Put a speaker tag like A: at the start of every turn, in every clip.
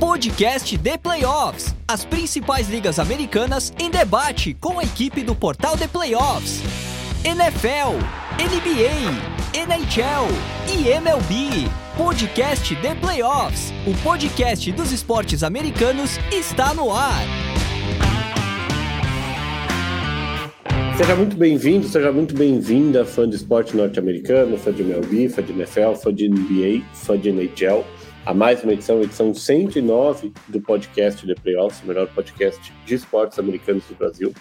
A: Podcast The Playoffs. As principais ligas americanas em debate com a equipe do portal The Playoffs. NFL, NBA, NHL e MLB. Podcast The Playoffs. O podcast dos esportes americanos está no ar.
B: Seja muito bem-vindo, seja muito bem-vinda, fã de esporte norte-americano, fã de MLB, fã de NFL, fã de NBA, fã de NHL a mais uma edição, edição 109 do podcast The Playoffs, o melhor podcast de esportes americanos do Brasil,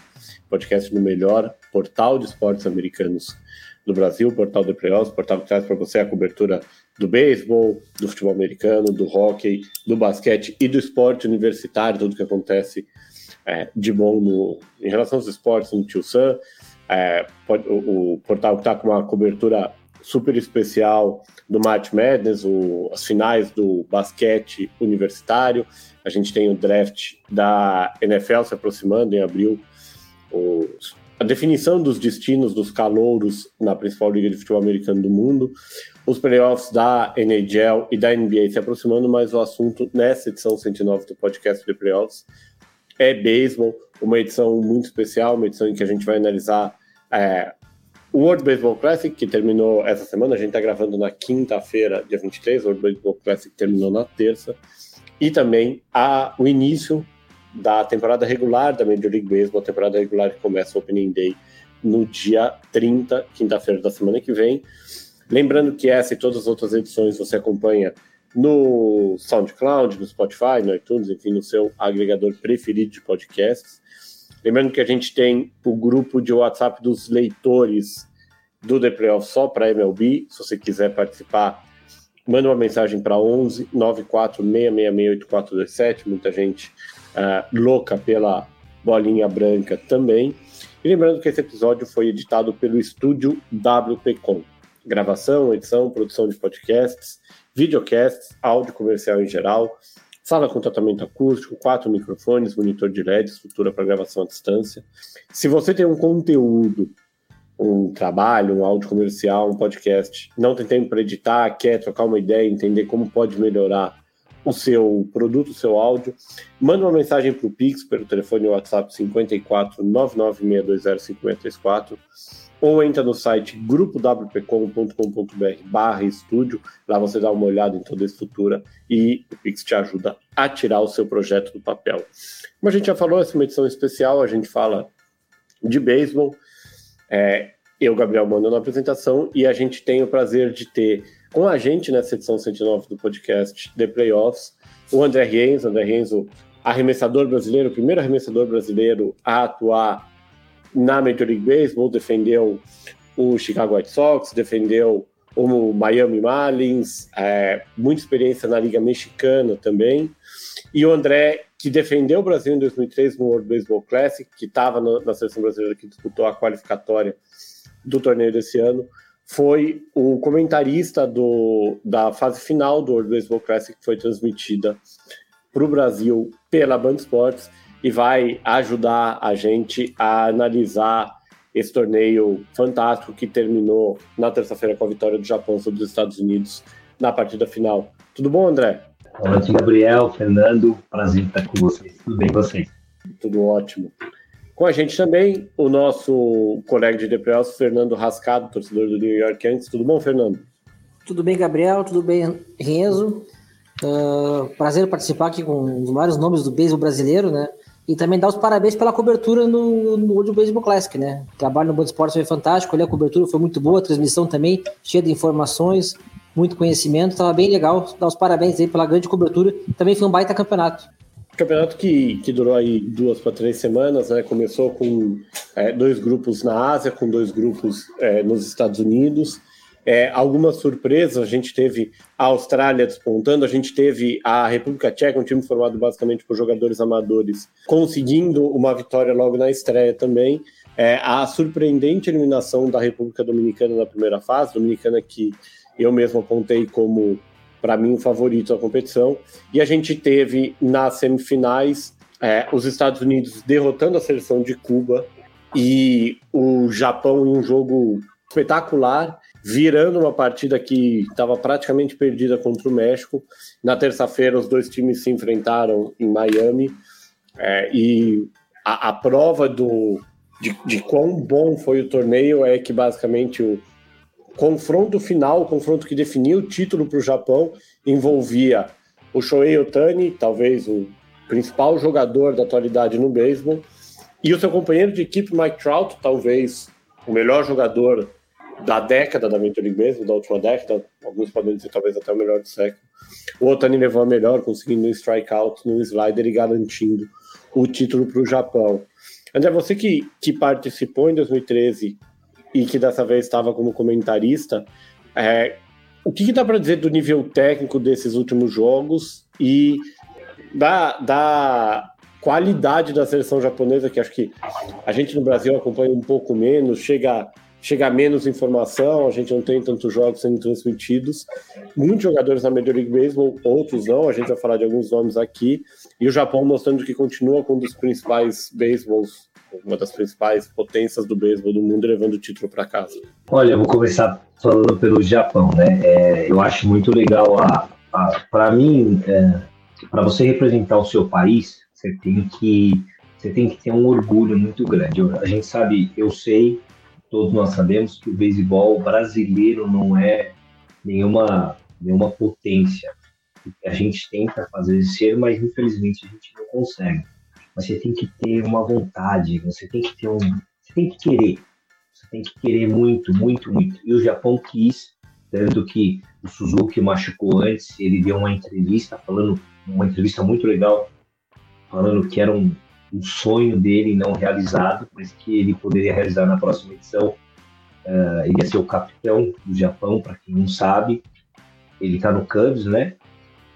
B: podcast no melhor portal de esportes americanos do Brasil, portal The Playoffs, portal que traz para você a cobertura do beisebol, do futebol americano, do hockey, do basquete e do esporte universitário, tudo que acontece é, de bom no, em relação aos esportes no Tio Sam. É, o, o portal que está com uma cobertura super especial do March Madness, o, as finais do basquete universitário. A gente tem o draft da NFL se aproximando em abril. Os, a definição dos destinos dos calouros na principal liga de futebol americano do mundo. Os playoffs da NHL e da NBA se aproximando, mas o assunto nessa edição 109 do podcast de playoffs é beisebol, uma edição muito especial, uma edição em que a gente vai analisar é, o World Baseball Classic, que terminou essa semana, a gente está gravando na quinta-feira, dia 23, o World Baseball Classic terminou na terça, e também o início da temporada regular da Major League Baseball, a temporada regular que começa o Opening Day no dia 30, quinta-feira da semana que vem. Lembrando que essa e todas as outras edições você acompanha no SoundCloud, no Spotify, no iTunes, enfim, no seu agregador preferido de podcasts. Lembrando que a gente tem o grupo de WhatsApp dos leitores do The Playoff só para MLB. Se você quiser participar, manda uma mensagem para 11 94 666 Muita gente uh, louca pela bolinha branca também. E lembrando que esse episódio foi editado pelo estúdio WPcom. Gravação, edição, produção de podcasts, videocasts, áudio comercial em geral, sala com tratamento acústico, quatro microfones, monitor de LED, estrutura para gravação à distância. Se você tem um conteúdo, um trabalho, um áudio comercial, um podcast, não tem tempo para editar, quer trocar uma ideia, entender como pode melhorar o seu produto, o seu áudio, manda uma mensagem para o Pix pelo telefone WhatsApp 54 99620 5034 ou entra no site grupowpcom.com.br barra estúdio, lá você dá uma olhada em toda a estrutura e o Pix te ajuda a tirar o seu projeto do papel. Como a gente já falou, essa é uma edição especial, a gente fala de beisebol, é, eu, Gabriel, mando na apresentação e a gente tem o prazer de ter com a gente nessa edição 109 do podcast The Playoffs, o André Renzo, André Renzo, arremessador brasileiro, primeiro arremessador brasileiro a atuar na Major League Baseball, defendeu o Chicago White Sox, defendeu o Miami Marlins, é, muita experiência na Liga Mexicana também. E o André, que defendeu o Brasil em 2003 no World Baseball Classic, que estava na seleção brasileira que disputou a qualificatória do torneio desse ano, foi o comentarista do, da fase final do World Baseball Classic, que foi transmitida para o Brasil pela Band Sports e vai ajudar a gente a analisar esse torneio fantástico que terminou na terça-feira com a vitória do Japão sobre os Estados Unidos na partida final. Tudo bom, André?
C: Boa noite, Gabriel, Fernando. Prazer estar com vocês. Tudo bem com vocês?
B: Tudo ótimo. Com a gente também o nosso colega de DPS, Fernando Rascado, torcedor do New York Yankees. Tudo bom, Fernando?
D: Tudo bem, Gabriel? Tudo bem, Renzo? Uh, prazer participar aqui com os vários nomes do beisebol brasileiro, né? E também dar os parabéns pela cobertura no, no World Baseball Classic, né? O trabalho no Band Esportes foi fantástico, ali a cobertura foi muito boa, a transmissão também cheia de informações, muito conhecimento, estava bem legal. Dar os parabéns aí pela grande cobertura. Também foi um baita campeonato.
B: Campeonato que, que durou aí duas para três semanas, né? Começou com é, dois grupos na Ásia, com dois grupos é, nos Estados Unidos. É, algumas surpresas, a gente teve a Austrália despontando, a gente teve a República Tcheca, um time formado basicamente por jogadores amadores, conseguindo uma vitória logo na estreia também. É, a surpreendente eliminação da República Dominicana na primeira fase, Dominicana que eu mesmo apontei como, para mim, o favorito da competição. E a gente teve nas semifinais é, os Estados Unidos derrotando a seleção de Cuba e o Japão em um jogo espetacular virando uma partida que estava praticamente perdida contra o México. Na terça-feira, os dois times se enfrentaram em Miami é, e a, a prova do, de, de quão bom foi o torneio é que basicamente o confronto final, o confronto que definiu o título para o Japão, envolvia o Shohei Otani, talvez o principal jogador da atualidade no beisebol, e o seu companheiro de equipe Mike Trout, talvez o melhor jogador da década da League Baseball, da última década, alguns podem dizer talvez até o melhor do século. O Otani levou a melhor, conseguindo um strikeout no slider e garantindo o título para o Japão. André, você que, que participou em 2013 e que dessa vez estava como comentarista, é, o que, que dá para dizer do nível técnico desses últimos jogos e da, da qualidade da seleção japonesa, que acho que a gente no Brasil acompanha um pouco menos, chega chega menos informação, a gente não tem tantos jogos sendo transmitidos. Muitos jogadores na Major League Baseball, outros não, a gente vai falar de alguns nomes aqui. E o Japão mostrando que continua com um dos principais baseballs, uma das principais potências do beisebol do mundo, levando o título para casa.
C: Olha, eu vou começar falando pelo Japão, né? É, eu acho muito legal a, a para mim, é, para você representar o seu país, você tem que você tem que ter um orgulho muito grande. a gente sabe, eu sei todos nós sabemos que o beisebol brasileiro não é nenhuma, nenhuma potência. A gente tenta fazer ser, mas infelizmente a gente não consegue. Mas você tem que ter uma vontade, você tem que ter um, você tem que querer, você tem que querer muito, muito, muito. E o Japão quis, tanto que o Suzuki machucou antes, ele deu uma entrevista falando, uma entrevista muito legal, falando que era um um sonho dele não realizado, mas que ele poderia realizar na próxima edição. Uh, ele ia ser o capitão do Japão, para quem não sabe. Ele está no Cubs, né?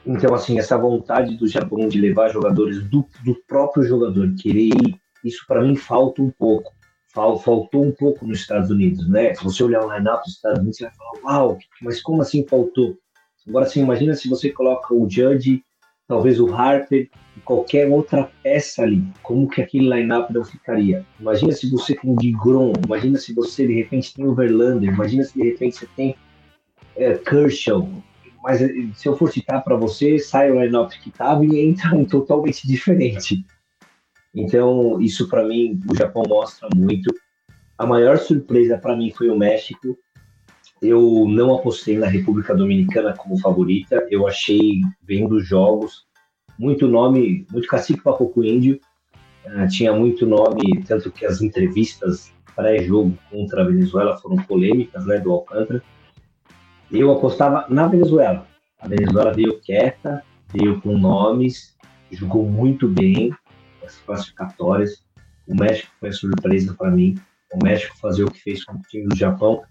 C: Então, assim, essa vontade do Japão de levar jogadores do, do próprio jogador, querer ir, isso para mim falta um pouco. Fal, faltou um pouco nos Estados Unidos, né? Se você olhar o line-up dos Estados Unidos, você vai falar, uau, mas como assim faltou? Agora, assim, imagina se você coloca o Judge talvez o Harper e qualquer outra peça ali, como que aquele line-up não ficaria? Imagina se você tem Digron, imagina se você de repente tem o Verlander, imagina se de repente você tem é, Kershaw, mas eh, se eu for citar para você, sai o line-up que estava e entra um totalmente diferente. Então, isso para mim, o Japão mostra muito. A maior surpresa para mim foi o México, eu não apostei na República Dominicana como favorita. Eu achei, vendo os jogos, muito nome, muito cacique papoco índio. Uh, tinha muito nome, tanto que as entrevistas pré-jogo contra a Venezuela foram polêmicas, né, do Alcântara. Eu apostava na Venezuela. A Venezuela veio quieta, veio com nomes, jogou muito bem as classificatórias. O México foi surpresa para mim. O México fazer o que fez com o time do Japão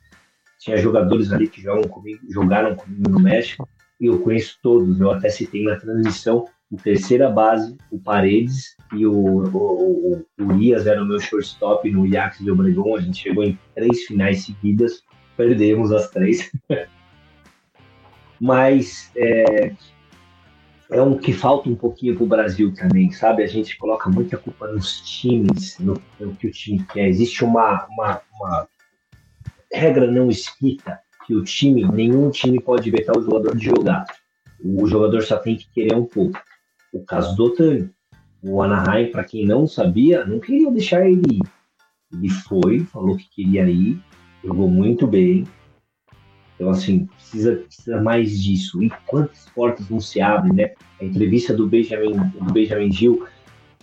C: tinha jogadores ali que jogam comigo, jogaram comigo no México, e eu conheço todos. Eu até citei na transmissão o terceira base, o Paredes e o, o, o, Urias era o meu shortstop no Iax de Obregon. A gente chegou em três finais seguidas, perdemos as três. Mas é, é um que falta um pouquinho para o Brasil também, sabe? A gente coloca muita culpa nos times, no, no que o time quer. Existe uma, uma, uma regra não escrita que o time, nenhum time pode vetar o jogador de jogar. O jogador só tem que querer um pouco. O caso do Otani. O Anaheim, para quem não sabia, não queria deixar ele ir. Ele foi, falou que queria ir, jogou muito bem. Então, assim, precisa, precisa mais disso. E quantas portas não se abrem, né? A entrevista do Benjamin, do Benjamin Gil,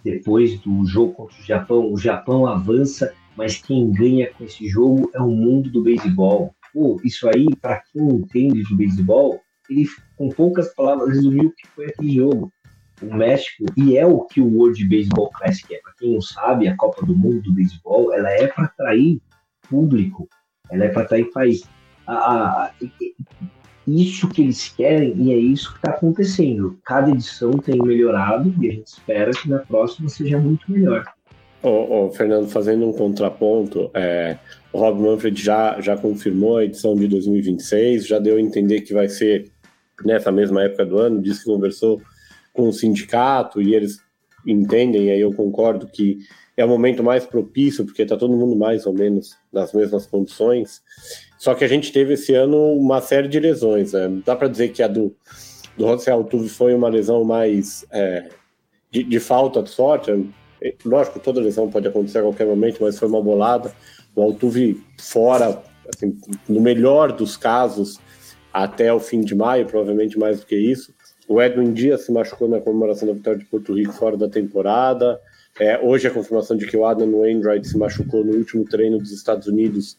C: depois do jogo contra o Japão, o Japão avança mas quem ganha com esse jogo é o mundo do beisebol. Pô, isso aí, para quem entende de beisebol, ele, com poucas palavras, resumiu o que foi aquele jogo. O México, e é o que o World Baseball Classic é. Para quem não sabe, a Copa do Mundo do beisebol, ela é para atrair público, ela é para atrair país. Isso que eles querem e é isso que está acontecendo. Cada edição tem melhorado e a gente espera que na próxima seja muito melhor.
B: Ô, ô, Fernando, fazendo um contraponto, é, o Rob Manfred já, já confirmou a edição de 2026, já deu a entender que vai ser nessa mesma época do ano, disse que conversou com o sindicato e eles entendem, e aí eu concordo que é o momento mais propício, porque está todo mundo mais ou menos nas mesmas condições. Só que a gente teve esse ano uma série de lesões. Né? Dá para dizer que a do, do José Altuve foi uma lesão mais é, de, de, falta de sorte. Lógico, toda lesão pode acontecer a qualquer momento, mas foi uma bolada. O Altuve fora, assim, no melhor dos casos, até o fim de maio, provavelmente mais do que isso. O Edwin Dias se machucou na comemoração da vitória de Porto Rico fora da temporada. É, hoje a confirmação de que o Adam Wainwright se machucou no último treino dos Estados Unidos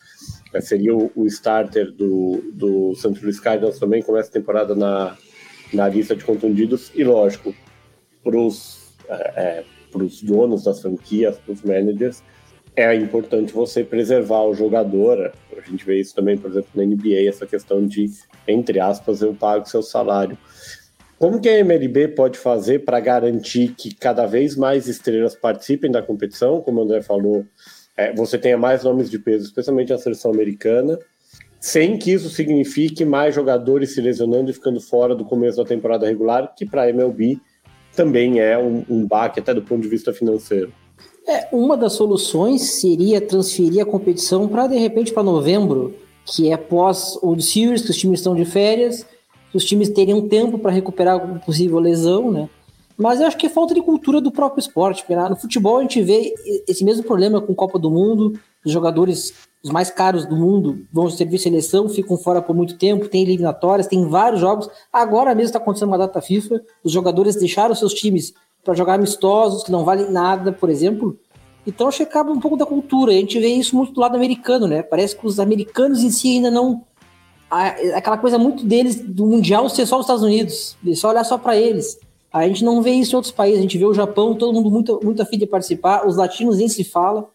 B: é, seria o, o, starter do, do St. Louis Cardinals também, começa a temporada na, na lista de contundidos. E lógico, para os é, é donos das franquias, para os managers, é importante você preservar o jogador. A gente vê isso também, por exemplo, na NBA, essa questão de, entre aspas, eu pago seu salário. Como que a MLB pode fazer para garantir que cada vez mais estrelas participem da competição? Como o André falou, é, você tenha mais nomes de peso, especialmente na seleção americana, sem que isso signifique mais jogadores se lesionando e ficando fora do começo da temporada regular, que para a MLB também é um, um baque até do ponto de vista financeiro.
D: É, uma das soluções seria transferir a competição para de repente para novembro, que é pós o Series, que os times estão de férias, os times teriam tempo para recuperar alguma possível lesão, né? Mas eu acho que é falta de cultura do próprio esporte, no futebol a gente vê esse mesmo problema com Copa do Mundo, os jogadores os mais caros do mundo vão servir seleção, ficam fora por muito tempo, tem eliminatórias, tem vários jogos. Agora mesmo está acontecendo uma data FIFA, os jogadores deixaram seus times para jogar amistosos, que não valem nada, por exemplo. Então acho que acaba um pouco da cultura. A gente vê isso muito do lado americano, né? Parece que os americanos em si ainda não aquela coisa muito deles do mundial ser só os Estados Unidos, só olhar só para eles. A gente não vê isso em outros países, a gente vê o Japão, todo mundo muito, muito afim de participar, os latinos nem se fala.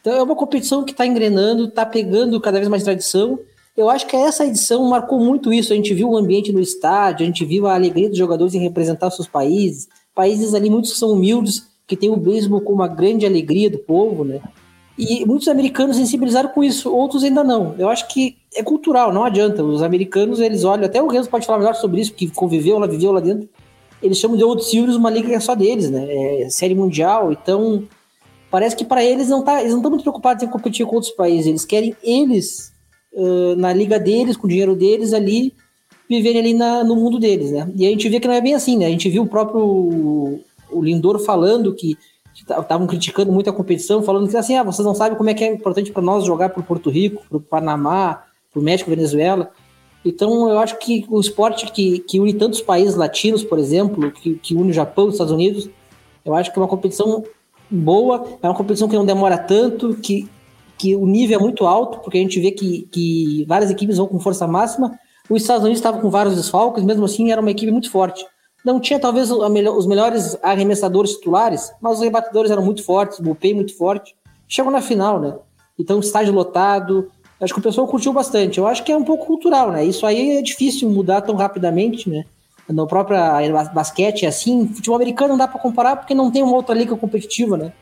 D: Então é uma competição que está engrenando, está pegando cada vez mais tradição. Eu acho que essa edição marcou muito isso. A gente viu o ambiente no estádio, a gente viu a alegria dos jogadores em representar seus países. Países ali, muitos que são humildes, que têm o beisebol como uma grande alegria do povo, né? E muitos americanos sensibilizaram com isso, outros ainda não. Eu acho que é cultural, não adianta. Os americanos, eles olham, até o Renzo pode falar melhor sobre isso, que conviveu lá, viveu lá dentro. Eles chamam de Old Series uma liga que é só deles, né? É série mundial, então parece que para eles não tá, eles não estão muito preocupados em competir com outros países. Eles querem eles uh, na liga deles, com o dinheiro deles ali, viverem ali na, no mundo deles, né? E a gente vê que não é bem assim, né? A gente viu o próprio o Lindor falando que estavam criticando muito a competição, falando que assim, ah, vocês não sabem como é que é importante para nós jogar para Porto Rico, para o Panamá, para o México, Venezuela. Então, eu acho que o esporte que, que une tantos países latinos, por exemplo, que, que une o Japão e os Estados Unidos, eu acho que é uma competição boa, é uma competição que não demora tanto, que, que o nível é muito alto, porque a gente vê que, que várias equipes vão com força máxima. Os Estados Unidos estavam com vários desfalques, mesmo assim era uma equipe muito forte. Não tinha talvez os melhores arremessadores titulares, mas os rebatedores eram muito fortes, o muito forte. Chegou na final, né? Então, estádio lotado. Acho que o pessoal curtiu bastante. Eu acho que é um pouco cultural, né? Isso aí é difícil mudar tão rapidamente, né? No próprio basquete é assim. Futebol americano não dá para comparar porque não tem uma outra liga competitiva, né?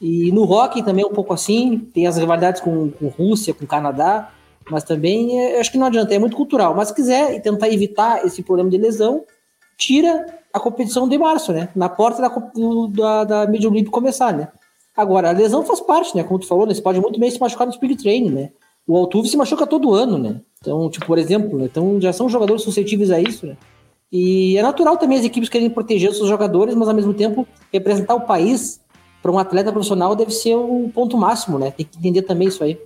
D: E no hockey também é um pouco assim. Tem as rivalidades com, com Rússia, com Canadá. Mas também é, acho que não adianta, é muito cultural. Mas se quiser tentar evitar esse problema de lesão, tira a competição de março, né? Na porta da, da, da League começar, né? Agora, a lesão faz parte, né? Como tu falou, né? Você pode muito bem se machucar no speed training, né? O Altuve se machuca todo ano, né? Então, tipo, por exemplo, né? então já são jogadores suscetíveis a isso, né? E é natural também as equipes querem proteger os seus jogadores, mas ao mesmo tempo representar o país para um atleta profissional deve ser o ponto máximo, né? Tem que entender também isso aí.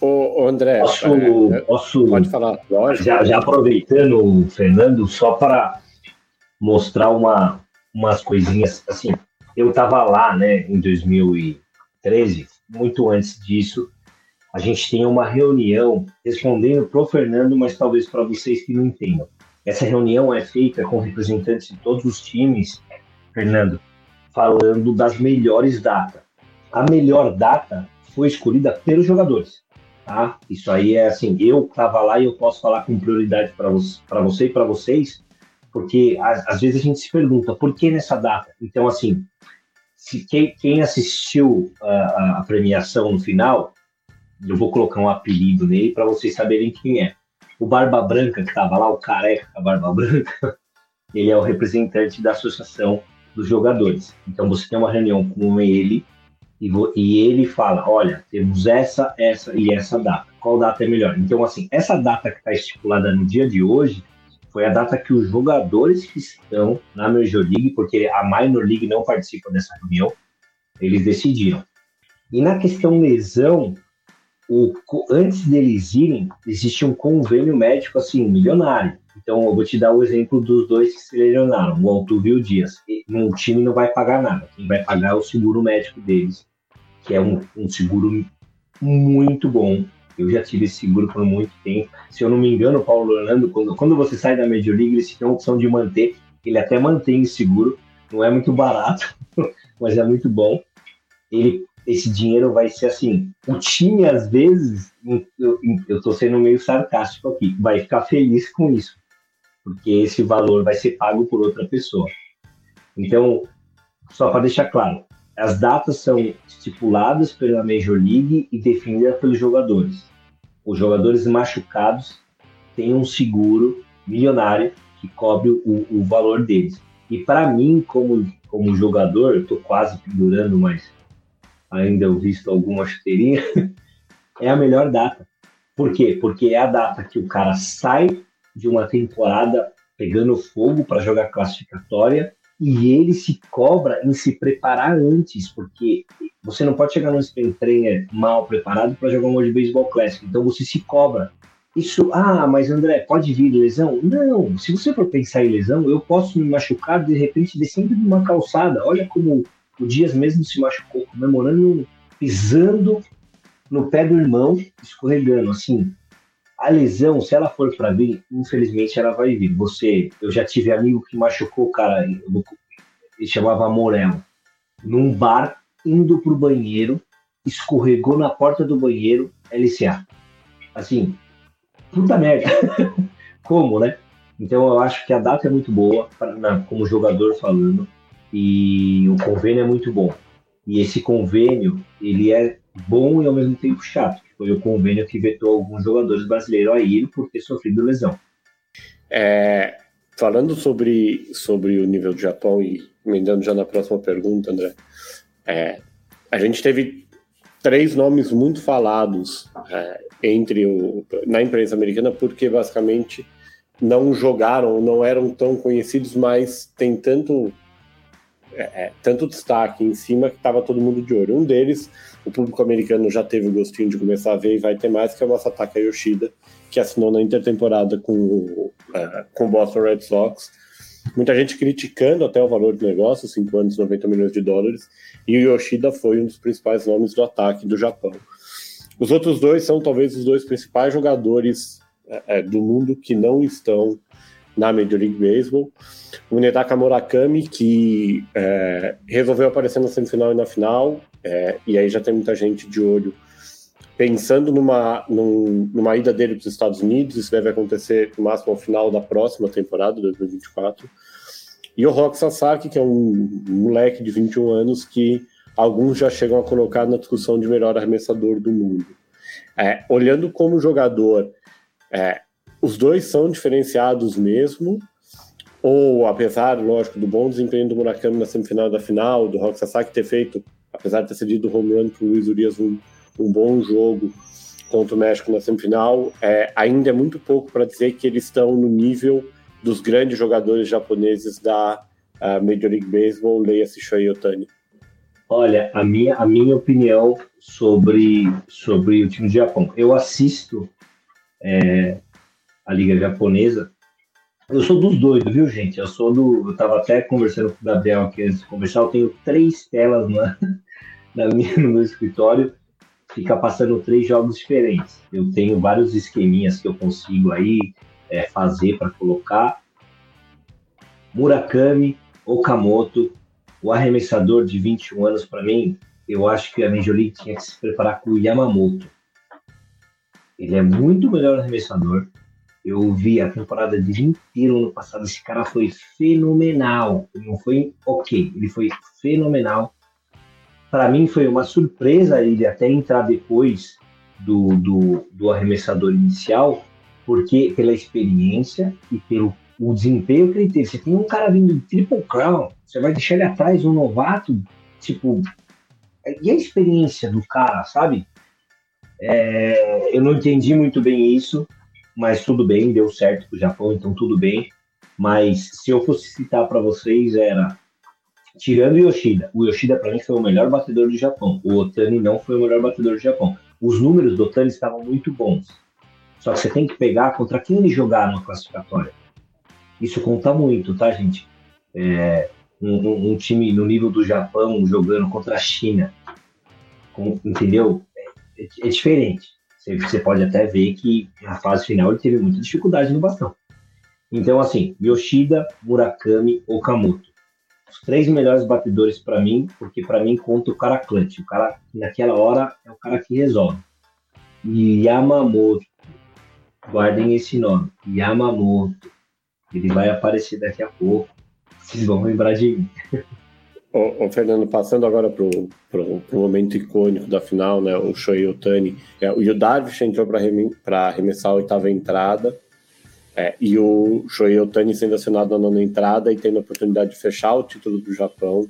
B: Ô, André,
C: posso, é, posso pode falar, lógico. Já, já aproveitando, Fernando, só para mostrar uma, umas coisinhas. Assim, eu estava lá, né, em 2013, muito antes disso, a gente tem uma reunião respondendo para o Fernando, mas talvez para vocês que não entendam. Essa reunião é feita com representantes de todos os times, Fernando, falando das melhores datas. A melhor data foi escolhida pelos jogadores. Tá? Isso aí é assim, eu estava lá e eu posso falar com prioridade para você e para vocês, porque às, vezes a gente se pergunta por que nessa data. Então, assim, se quem, quem assistiu a, a, premiação no final, eu vou colocar um apelido nele para vocês saberem quem é. O Barba Branca, que estava lá, o careca a Barba Branca, ele é o representante da associação dos jogadores. Então, você tem uma reunião com ele e, e ele fala, olha, temos essa, essa e essa data. Qual data é melhor? Então, assim, essa data que está estipulada no dia de hoje foi a data que os jogadores que estão na Major League, porque a Minor League não participa dessa reunião, eles decidiram. E na questão lesão, o, antes deles irem, existia um convênio médico assim, milionário. Então, eu vou te dar o exemplo dos dois que se lesionaram, o Altuve e o Dias. O time não vai pagar nada, quem vai pagar é o seguro médico deles, que é um, um seguro muito bom, eu já tive esse seguro por muito tempo. Se eu não me engano, Paulo Orlando, quando, quando você sai da Major League, eles têm a opção de manter. Ele até mantém o seguro. Não é muito barato, mas é muito bom. Ele, esse dinheiro vai ser assim. O time, às vezes, eu, tô sendo meio sarcástico aqui, vai ficar feliz com isso. Porque esse valor vai ser pago por outra pessoa. Então, só para deixar claro, as datas são estipuladas pela Major League e definidas pelos jogadores. Os jogadores machucados têm um seguro milionário que cobre o, o valor deles. E para mim, como, como jogador, eu estou quase pendurando, mas ainda eu visto alguma chuteirinha, é a melhor data. Por quê? Porque é a data que o cara sai de uma temporada pegando fogo para jogar classificatória e ele se cobra em se preparar antes, porque você não pode chegar no sprint trainer mal preparado para jogar um World Baseball Classic, então você se cobra. Isso, ah, mas André, pode vir lesão? Não, se você for pensar em lesão, eu posso me machucar de repente descendo de uma calçada. Olha como o Dias mesmo se machucou, comemorando, pisando no pé do irmão, escorregando, assim. A lesão, se ela for para vir, infelizmente ela vai vir. Você, eu já tive amigo que machucou o cara, ele chamava Morel, num bar, indo pro banheiro, escorregou na porta do banheiro, LCA. Assim, puta merda. Como, né? Então eu acho que a data é muito boa, pra, como jogador falando, e o convênio é muito bom. E esse convênio, ele é bom e ao mesmo tempo chato foi o convênio que vetou alguns jogadores brasileiros a ir por ter sofrido lesão.
B: É, falando sobre, sobre o nível do Japão e emendando já na próxima pergunta, André, é, a gente teve três nomes muito falados é, entre o, na imprensa americana porque basicamente não jogaram, não eram tão conhecidos, mas tem tanto é, é tanto destaque em cima que estava todo mundo de olho. Um deles o público americano já teve o gostinho de começar a ver e vai ter mais, que é o Masataka Yoshida, que assinou na intertemporada com, uh, com o Boston Red Sox. Muita gente criticando até o valor do negócio, 5 anos, 90 milhões de dólares, e o Yoshida foi um dos principais nomes do ataque do Japão. Os outros dois são talvez os dois principais jogadores é, do mundo que não estão na Major League Baseball. O Nedaka Murakami, que é, resolveu aparecer na semifinal e na final, é, e aí já tem muita gente de olho pensando numa, num, numa ida dele para os Estados Unidos. Isso deve acontecer no máximo ao final da próxima temporada, 2024. E o Rock Sasaki, que é um moleque de 21 anos que alguns já chegam a colocar na discussão de melhor arremessador do mundo. É, olhando como jogador, é, os dois são diferenciados mesmo, ou apesar, lógico, do bom desempenho do Murakami na semifinal da final, do Rock Sasaki ter feito apesar de ter cedido o home run para o Luiz Urias um, um bom jogo contra o México na semifinal, é, ainda é muito pouco para dizer que eles estão no nível dos grandes jogadores japoneses da uh, Major League Baseball, leia-se Shohei Otani.
C: Olha, a minha, a minha opinião sobre, sobre o time do Japão. Eu assisto é, a Liga Japonesa. Eu sou dos doidos, viu, gente? Eu sou do. Eu estava até conversando com o Gabriel aqui antes de conversar. Eu tenho três telas na, na minha, no meu escritório fica passando três jogos diferentes. Eu tenho vários esqueminhas que eu consigo aí é, fazer para colocar. Murakami, Okamoto, o arremessador de 21 anos para mim, eu acho que a Major League tinha que se preparar com o Yamamoto. Ele é muito melhor arremessador. Eu vi a temporada de inteiro ano passado. Esse cara foi fenomenal. Ele não foi ok, ele foi fenomenal para mim foi uma surpresa ele até entrar depois do, do, do, arremessador inicial, porque pela experiência e pelo o desempenho que ele teve. Você tem um cara vindo de Triple Crown, você vai deixar ele atrás, um novato, tipo, e a experiência do cara, sabe? É, eu não entendi muito bem isso, mas tudo bem, deu certo pro Japão, então tudo bem. Mas se eu fosse citar para vocês, era tirando o Yoshida. O Yoshida para mim foi o melhor batedor do Japão. O Otani não foi o melhor batedor do Japão. Os números do Otani estavam muito bons. Só que você tem que pegar contra quem ele jogar na classificatória. Isso conta muito, tá, gente? É, um, um, time no nível do Japão jogando contra a China, com, entendeu? É, é, diferente. Você, pode até ver que na fase final ele teve muita dificuldade no bastão. Então, assim, Yoshida, Murakami, Okamoto. Os três melhores batedores para mim, porque para mim conta o cara clutch. O cara que naquela hora é o cara que resolve. Yamamoto. Guardem esse nome. Yamamoto. Ele vai aparecer daqui a pouco. Vocês vão lembrar de mim.
B: Ô, ô, Fernando, passando agora para o momento icônico da final, né? O Shohei Otani. É, o Darvish entrou para arremessar a oitava entrada. É, e o Shohei Otani sendo acionado na nona entrada e tendo a oportunidade de fechar o título do Japão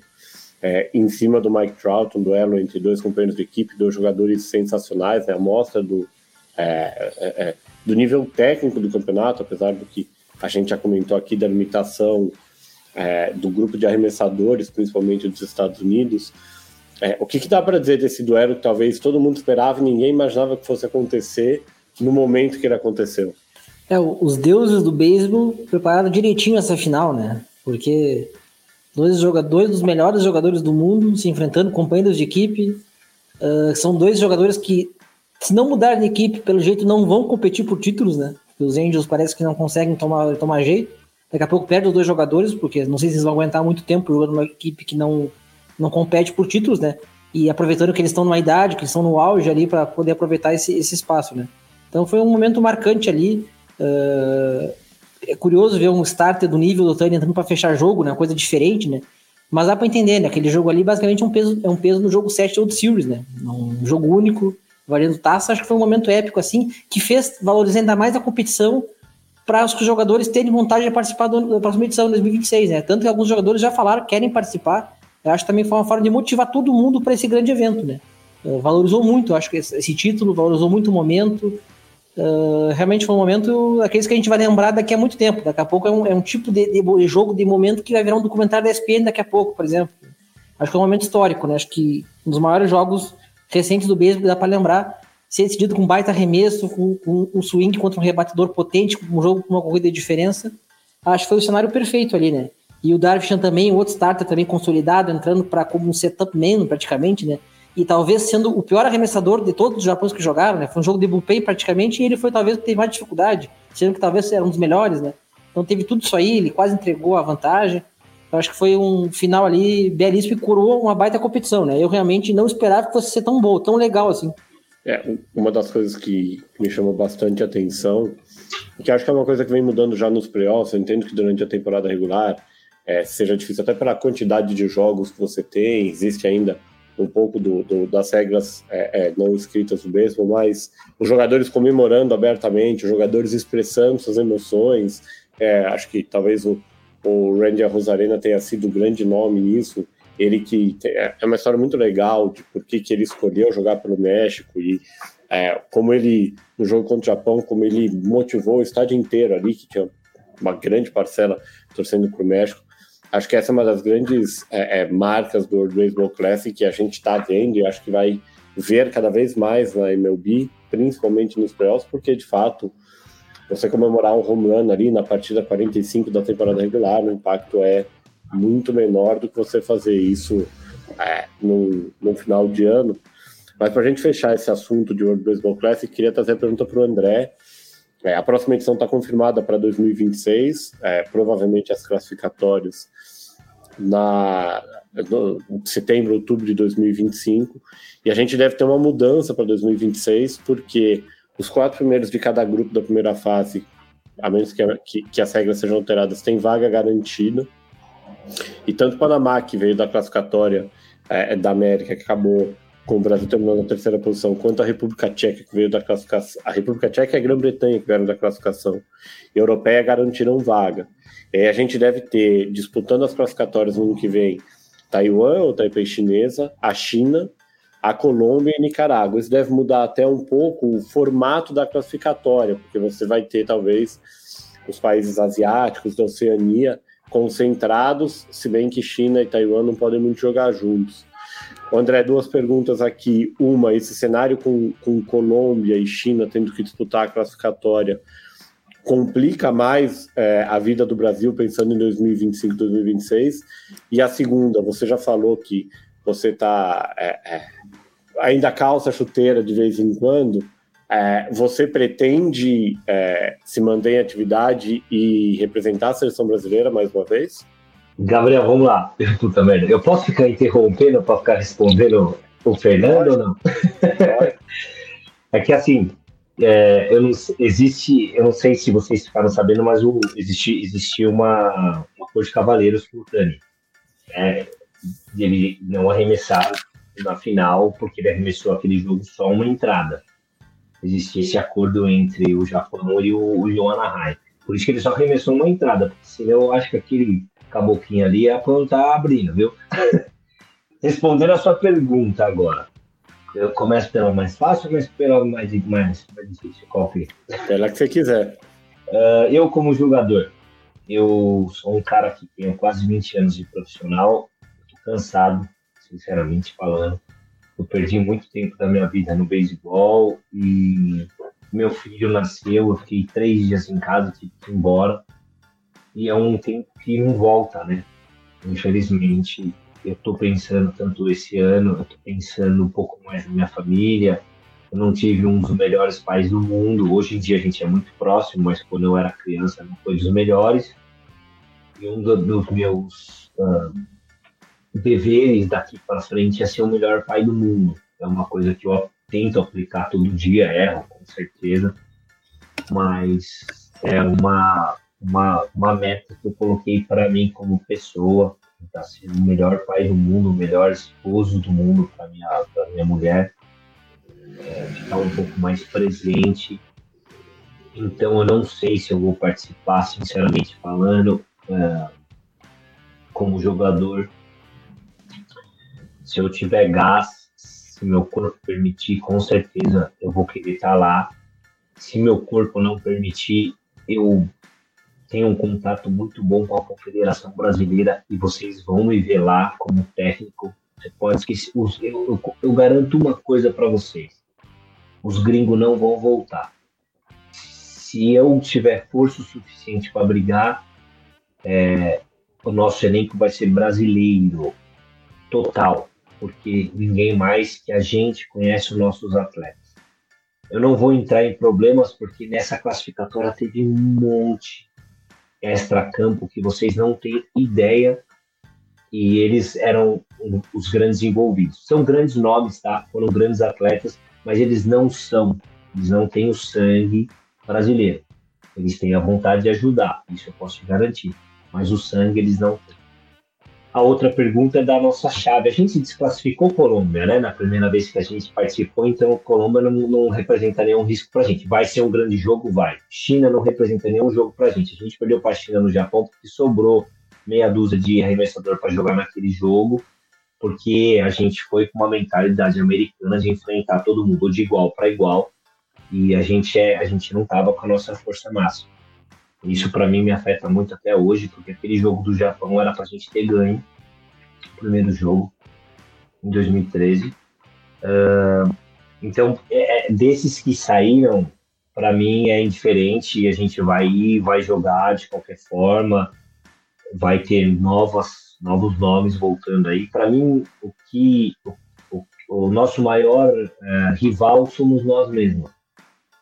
B: é, em cima do Mike Trout, um duelo entre dois companheiros de equipe, dois jogadores sensacionais, né, a mostra do, é, é, é, do nível técnico do campeonato, apesar do que a gente já comentou aqui da limitação é, do grupo de arremessadores, principalmente dos Estados Unidos. o que, que dá para dizer desse duelo que talvez todo mundo esperava e ninguém imaginava que fosse acontecer no momento que ele aconteceu?
D: É, os deuses do beisebol prepararam direitinho essa final, né? Porque dois jogadores dos melhores jogadores do mundo se enfrentando, companheiros de equipe. Uh, são dois jogadores que, se não mudarem de equipe, pelo jeito não vão competir por títulos, né? Os Angels parece que não conseguem tomar, tomar jeito. Daqui a pouco perde os dois jogadores, porque não sei se eles vão aguentar muito tempo jogando uma equipe que não, não compete por títulos, né? E aproveitando que eles estão numa idade, que eles estão no auge ali para poder aproveitar esse, esse espaço, né? Então foi um momento marcante ali. Uh, é curioso ver um starter do nível do Tani entrando para fechar jogo, né? Coisa diferente, né? Mas dá para entender, né? Aquele jogo ali basicamente é um peso, é um peso no jogo 7 World Series, né? Um jogo único, valendo taça. Acho que foi um momento épico, assim, que fez valorizar ainda mais a competição para os jogadores terem vontade de participar do, da próxima edição, 2026, né? Tanto que alguns jogadores já falaram que querem participar. Eu acho que também foi uma forma de motivar todo mundo para esse grande evento, né? Uh, valorizou muito, acho que esse, esse título valorizou muito o momento. Uh, realmente foi um momento aqueles que a gente vai lembrar daqui a muito tempo. Daqui a pouco é um, é um tipo de, de, jogo, de momento que vai virar um documentário da ESPN daqui a pouco, por exemplo. Acho que é um momento histórico, né? Acho que um dos maiores jogos recentes do beisebol dá para lembrar ser decidido com baita arremesso, com, com, um swing contra um rebatedor potente, com um jogo com uma corrida de diferença. Acho que foi o cenário perfeito ali, né? E o Darvish também, outro starter também consolidado, entrando para como um setup man praticamente, né? e talvez sendo o pior arremessador de todos os japoneses que jogaram, né? Foi um jogo de bullpen praticamente e ele foi talvez teve mais dificuldade, sendo que talvez era um dos melhores, né? Então teve tudo isso aí, ele quase entregou a vantagem. Eu acho que foi um final ali belíssimo e curou uma baita competição, né? Eu realmente não esperava que fosse ser tão bom, tão legal assim.
B: É, uma das coisas que me chamou bastante atenção, que acho que é uma coisa que vem mudando já nos playoffs, eu entendo que durante a temporada regular é, seja difícil até pela quantidade de jogos que você tem, existe ainda um pouco do, do, das regras é, é, não escritas do beisebol, mas os jogadores comemorando abertamente, os jogadores expressando suas emoções. É, acho que talvez o, o Randy Rosarena tenha sido um grande nome nisso. Ele que é, é uma história muito legal de por que, que ele escolheu jogar pelo México e é, como ele, no jogo contra o Japão, como ele motivou o estádio inteiro ali, que tinha uma grande parcela torcendo para o México. Acho que essa é uma das grandes é, é, marcas do World Baseball Classic que a gente está vendo e acho que vai ver cada vez mais na MLB, principalmente nos playoffs, porque de fato você comemorar um home run ali na partida 45 da temporada regular, o impacto é muito menor do que você fazer isso é, final de ano. Mas para a gente fechar esse assunto de World Baseball Classic, queria trazer a pergunta para o André. É, a próxima edição está confirmada para 2026, é, provavelmente as classificatórias na no, setembro, outubro de 2025, e a gente deve ter uma mudança para 2026, porque os quatro primeiros de cada grupo da primeira fase, a menos que, que, que as regras sejam alteradas, tem vaga garantida. E tanto o Panamá, que veio da classificatória é, da América, que acabou com o Brasil terminando na terceira posição, quanto a República Tcheca, que veio da classificação. A República Tcheca e a Grã-Bretanha, que vieram da classificação europeia, garantiram vaga. A gente deve ter, disputando as classificatórias no ano que vem, Taiwan, ou Taipei chinesa, a China, a Colômbia e Nicarágua. Isso deve mudar até um pouco o formato da classificatória, porque você vai ter talvez os países asiáticos da Oceania concentrados, se bem que China e Taiwan não podem muito jogar juntos. André, duas perguntas aqui. Uma, esse cenário com, com Colômbia e China tendo que disputar a classificatória complica mais é, a vida do Brasil pensando em 2025, 2026? E a segunda, você já falou que você está é, é, ainda calça chuteira de vez em quando. É, você pretende é, se manter em atividade e representar a seleção brasileira mais uma vez?
C: Gabriel, vamos lá. Puta merda. Eu posso ficar interrompendo para ficar respondendo o Fernando ou não? é que assim, é, eu não, existe, eu não sei se vocês ficaram sabendo, mas o, existe, existe uma, uma cor de cavaleiros com o Tani. É, ele não arremessar na final, porque ele arremessou aquele jogo só uma entrada. Existia esse acordo entre o Japão e o, o Yoanahai. Por isso que ele só arremessou uma entrada, porque senão eu acho que aquele caboclinho ali ia estar abrindo, viu? Respondendo a sua pergunta agora. Eu começo pela mais fácil ou pela mais, mais, mais difícil? Qual que?
B: Pela que você quiser.
C: Uh, eu, como jogador, eu sou um cara que tem quase 20 anos de profissional, tô cansado, sinceramente falando. Eu perdi muito tempo da minha vida no beisebol e meu filho nasceu, eu fiquei três dias em casa, tive que ir embora. E é um tempo que não volta, né? Infelizmente, eu estou pensando tanto esse ano, eu estou pensando um pouco mais na minha família. Eu não tive um dos melhores pais do mundo. Hoje em dia a gente é muito próximo, mas quando eu era criança não foi dos melhores. E um dos meus uh, deveres daqui para frente é ser o melhor pai do mundo. É uma coisa que eu tento aplicar todo dia, erro, com certeza, mas é uma, uma, uma meta que eu coloquei para mim como pessoa, tentar ser o melhor pai do mundo, o melhor esposo do mundo para minha, minha mulher, é, ficar um pouco mais presente. Então, eu não sei se eu vou participar, sinceramente falando, é, como jogador se eu tiver gás, se meu corpo permitir, com certeza eu vou querer estar lá. Se meu corpo não permitir, eu tenho um contato muito bom com a Confederação Brasileira e vocês vão me ver lá como técnico. Você pode esquecer. Eu, eu, eu garanto uma coisa para vocês: os gringos não vão voltar. Se eu tiver força suficiente para brigar, é, o nosso elenco vai ser brasileiro total porque ninguém mais que a gente conhece os nossos atletas. Eu não vou entrar em problemas porque nessa classificatória teve um monte extra-campo que vocês não têm ideia e eles eram os grandes envolvidos. São grandes nomes, tá? Foram grandes atletas, mas eles não são, eles não têm o sangue brasileiro. Eles têm a vontade de ajudar, isso eu posso garantir, mas o sangue eles não têm. A outra pergunta é da nossa chave. A gente desclassificou Colômbia, né? Na primeira vez que a gente participou, então Colômbia não, não representa nenhum risco para a gente. Vai ser um grande jogo? Vai. China não representa nenhum jogo para a gente. A gente perdeu para a China no Japão porque sobrou meia dúzia de arremessador para jogar naquele jogo, porque a gente foi com uma mentalidade americana de enfrentar todo mundo de igual para igual e a gente é, a gente não tava com a nossa força máxima. Isso para mim me afeta muito até hoje, porque aquele jogo do Japão era para a gente ter ganho, primeiro jogo, em 2013. Uh, então, é, é, desses que saíram, para mim é indiferente e a gente vai ir, vai jogar de qualquer forma, vai ter novas, novos nomes voltando aí. Para mim, o que o, o nosso maior uh, rival somos nós mesmos.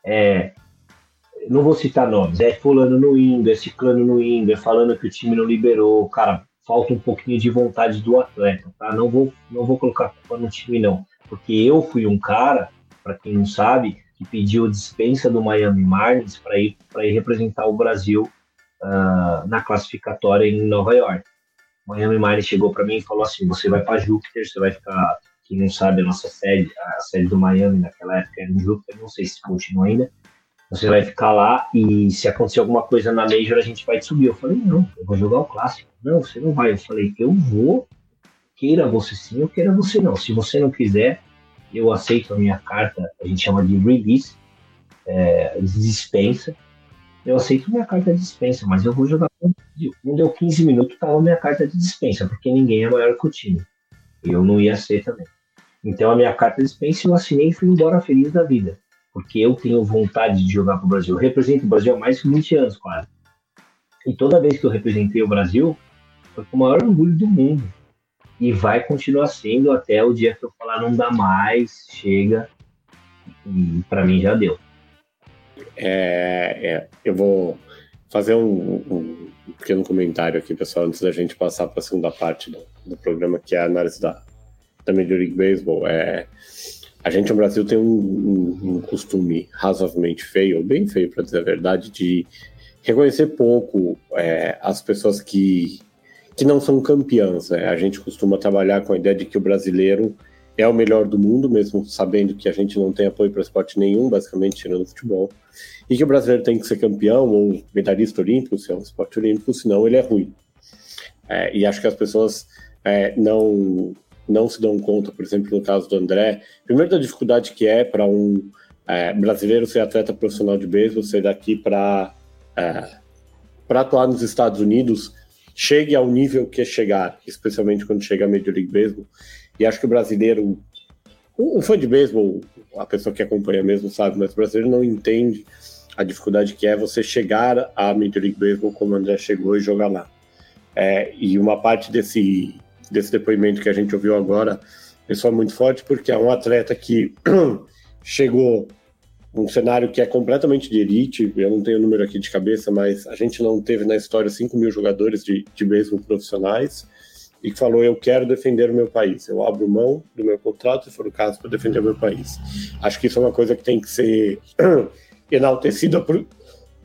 C: É, não vou citar nomes, é fulano no indo, é ciclano no indo, é falando que o time não liberou, cara, falta um pouquinho de vontade do atleta, tá? Não vou, não vou colocar culpa no time não, porque eu fui um cara, para quem não sabe, que pediu dispensa do Miami Marlins para ir para ir representar o Brasil uh, na classificatória em Nova York. Miami Marlins chegou para mim e falou assim: você vai para Júpiter, você vai ficar, quem não sabe a nossa sede, a sede do Miami naquela época era em Júpiter, não sei se continua ainda você vai ficar lá e se acontecer alguma coisa na Major, a gente vai te subir. Eu falei, não, eu vou jogar o clássico. Não, você não vai. Eu falei, eu vou, queira você sim, ou queira você não. Se você não quiser, eu aceito a minha carta, a gente chama de release, é, dispensa. Eu aceito minha carta de dispensa, mas eu vou jogar. Não deu 15 minutos, tava minha carta de dispensa, porque ninguém é maior que o time. Eu não ia ser também. Então a minha carta de dispensa eu assinei e fui embora feliz da vida. Porque eu tenho vontade de jogar para o Brasil. Eu represento o Brasil há mais de 20 anos, quase. E toda vez que eu representei o Brasil, foi com o maior orgulho do mundo. E vai continuar sendo até o dia que eu falar não dá mais, chega. E para mim já deu.
B: É, é, eu vou fazer um, um, pequeno comentário aqui, pessoal, antes da gente passar para a segunda parte do, do, programa, que é a análise da, da Major League Baseball. É, a gente no Brasil tem um, um costume razoavelmente feio, bem feio para dizer a verdade, de reconhecer pouco é, as pessoas que, que não são campeãs. Né? A gente costuma trabalhar com a ideia de que o brasileiro é o melhor do mundo, mesmo sabendo que a gente não tem apoio para esporte nenhum, basicamente tirando futebol, e que o brasileiro tem que ser campeão ou medalhista olímpico, se é um esporte olímpico, senão ele é ruim. É, e acho que as pessoas é, não não se dão conta, por exemplo, no caso do André, primeiro da dificuldade que é para um é, brasileiro ser atleta profissional de beisebol, ser daqui para é, para atuar nos Estados Unidos, chegue ao nível que é chegar, especialmente quando chega a Major League Baseball, e acho que o brasileiro, um fã de beisebol, a pessoa que acompanha mesmo sabe, mas o brasileiro não entende a dificuldade que é você chegar à Major League Baseball como o André chegou e jogar lá. É, e uma parte desse, desse depoimento que a gente ouviu agora, é muito forte porque é um atleta que chegou um cenário que é completamente de elite, eu não tenho o número aqui de cabeça, mas a gente não teve na história 5 mil jogadores de, de beisebol profissionais, e que falou: Eu quero defender o meu país, eu abro mão do meu contrato, se for o caso, para defender o meu país. Acho que isso é uma coisa que tem que ser enaltecida por,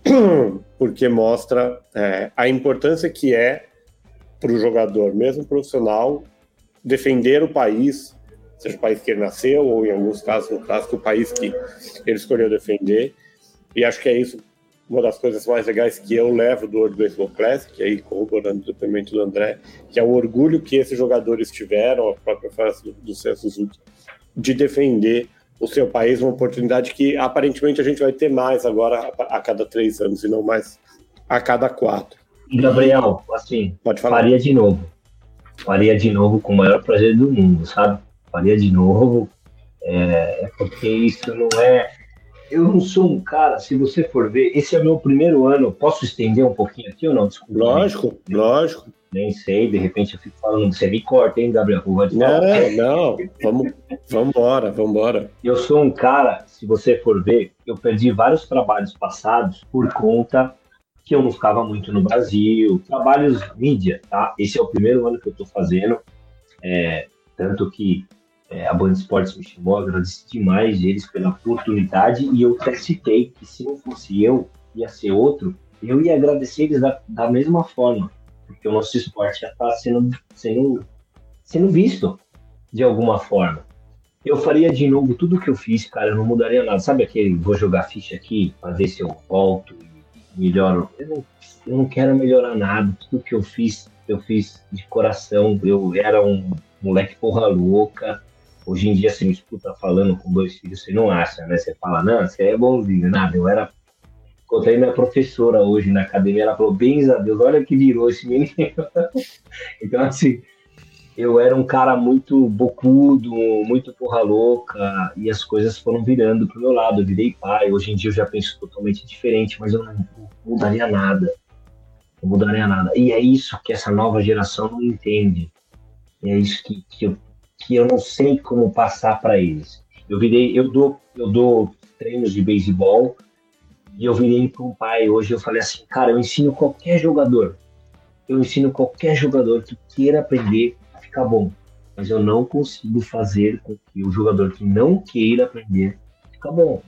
B: porque mostra é, a importância que é para o jogador, mesmo profissional, defender o país, seja o país que ele nasceu, ou em alguns casos, no o país que ele escolheu defender. E acho que é isso uma das coisas mais legais que eu levo do World Baseball Classic, aí corroborando o depoimento do André, que é o orgulho que esses jogadores tiveram, a própria frase do, do Suzuki, de defender o seu país, uma oportunidade que aparentemente a gente vai ter mais agora a cada três anos e não mais a cada quatro.
C: Gabriel, assim, Pode falar. faria de novo. Faria de novo com o maior prazer do mundo, sabe? Faria de novo, é, é porque isso não é eu não sou um cara, se você for ver, esse é meu primeiro ano. Posso estender um pouquinho aqui ou não?
B: Desculpa. Lógico, lógico.
C: Nem sei, de repente eu fico falando, você me corta, hein, Gabriel?
B: Não, não, vamos, vamos embora, vamos embora.
C: Eu sou um cara, se você for ver, eu perdi vários trabalhos passados por conta que eu não ficava muito no Brasil, trabalhos mídia, tá? Esse é o primeiro ano que eu tô fazendo, é, tanto que é, a Band Esportes me chamou, agradeci demais eles pela oportunidade e eu até citei que se não fosse eu, ia ser outro, eu ia agradecer eles da, da mesma forma, porque o nosso esporte já está sendo, sendo, sendo visto de alguma forma. Eu faria de novo tudo que eu fiz, cara, eu não mudaria nada. Sabe aquele, vou jogar ficha aqui para ver se eu volto melhoro? Eu não, eu não quero melhorar nada, tudo que eu fiz, eu fiz de coração. Eu era um moleque porra louca, Hoje em dia, você me escuta falando com dois filhos, você não acha, né? Você fala, não, você é bonzinho, nada. Eu era. Encontrei minha professora hoje na academia, ela falou, bens a Deus, olha que virou esse menino. então, assim, eu era um cara muito bocudo, muito porra louca, e as coisas foram virando pro meu lado. Eu virei pai, hoje em dia eu já penso totalmente diferente, mas eu não, mudaria nada. Não mudaria nada. E é isso que essa nova geração não entende. E é isso que, que eu que eu não sei como passar para eles. Eu virei, eu dou, eu dou treinos de beisebol e eu virei para um pai hoje. Eu falei assim, cara, eu ensino qualquer jogador, eu ensino qualquer jogador que queira aprender ficar bom, mas eu não consigo fazer com que o jogador que não queira aprender ficar bom,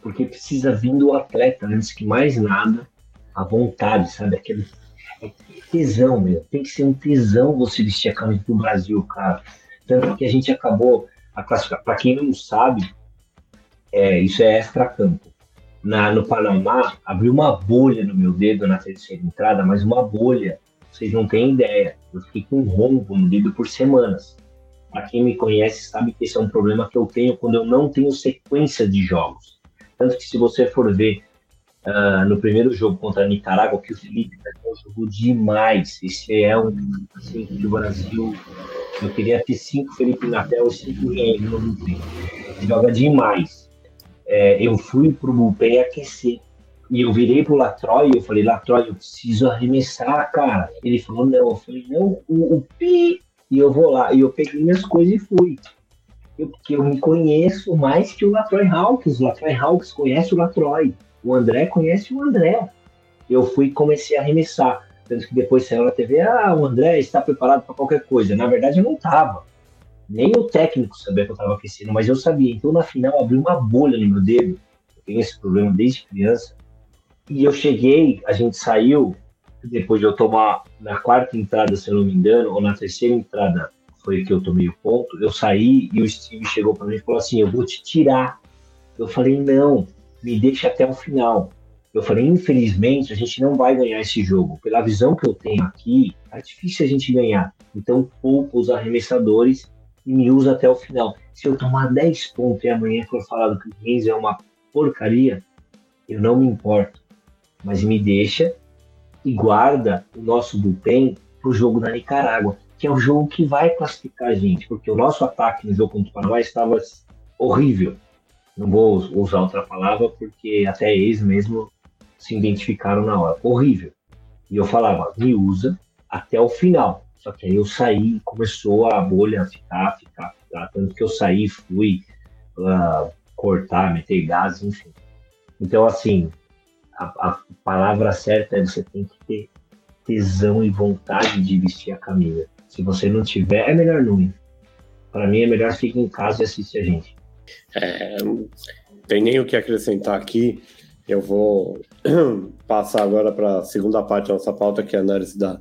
C: porque precisa vir do atleta antes que mais nada a vontade, sabe? Aquele tesão, meu. Tem que ser um tesão você vestir a camisa do Brasil, cara. Tanto que a gente acabou a classificar. Para quem não sabe, é, isso é extra-campo. Na, no Panamá, abriu uma bolha no meu dedo na terceira entrada, mas uma bolha. Vocês não têm ideia. Eu fiquei com um rombo no dedo por semanas. para quem me conhece, sabe que esse é um problema que eu tenho quando eu não tenho sequência de jogos. Tanto que se você for ver uh, no primeiro jogo contra a Nicarágua, que o Felipe jogou demais. Esse é um assim, do Brasil. Eu queria ter cinco Felipe Natel e cinco Guilherme no. Joga demais. É, eu fui pro bullpen aquecer. E eu virei pro Latroy e eu falei, Latroy, eu preciso arremessar, cara. Ele falou, não. Eu falei, não, o, o pi. E eu vou lá. E eu peguei minhas coisas e fui. Eu, porque eu me conheço mais que o Latroy Hawks. O Latroy Hawks conhece o Latroy. O André conhece o André. Eu fui e comecei a arremessar. Tanto que depois saiu na TV, ah, o André está preparado para qualquer coisa. Na verdade, eu não estava. Nem o técnico sabia que eu estava aquecendo, mas eu sabia. Então, na final, abri uma bolha no meu dedo. Eu tenho esse problema desde criança. E eu cheguei, a gente saiu, depois de eu tomar na quarta entrada, se eu não me engano, ou na terceira entrada, foi que eu tomei o ponto. Eu saí e o Steve chegou para mim e falou assim: Eu vou te tirar. Eu falei: Não, me deixa até o final. Eu falei, infelizmente, a gente não vai ganhar esse jogo. Pela visão que eu tenho aqui, é difícil a gente ganhar. Então, poupa os arremessadores e me usa até o final. Se eu tomar 10 pontos e amanhã for falado que o Reis é uma porcaria, eu não me importo. Mas me deixa e guarda o nosso bullpen para o jogo da Nicarágua, que é o jogo que vai classificar a gente, porque o nosso ataque no jogo contra o Paraguai estava horrível não vou usar outra palavra porque até eles mesmo se identificaram na hora. Horrível. E eu falava, me usa até o final. Só que aí eu saí, começou a bolha a ficar, ficar, ficar. Tanto que eu saí, fui uh, cortar, meter gás, enfim. Então, assim, a, a, palavra certa é você tem que ter tesão e vontade de vestir a camisa. Se você não tiver, é melhor não ir. Para mim, é melhor ficar em casa e assistir a gente.
B: É, tem nem o que acrescentar aqui. Eu vou passar agora para a segunda parte da nossa pauta, que é a análise da,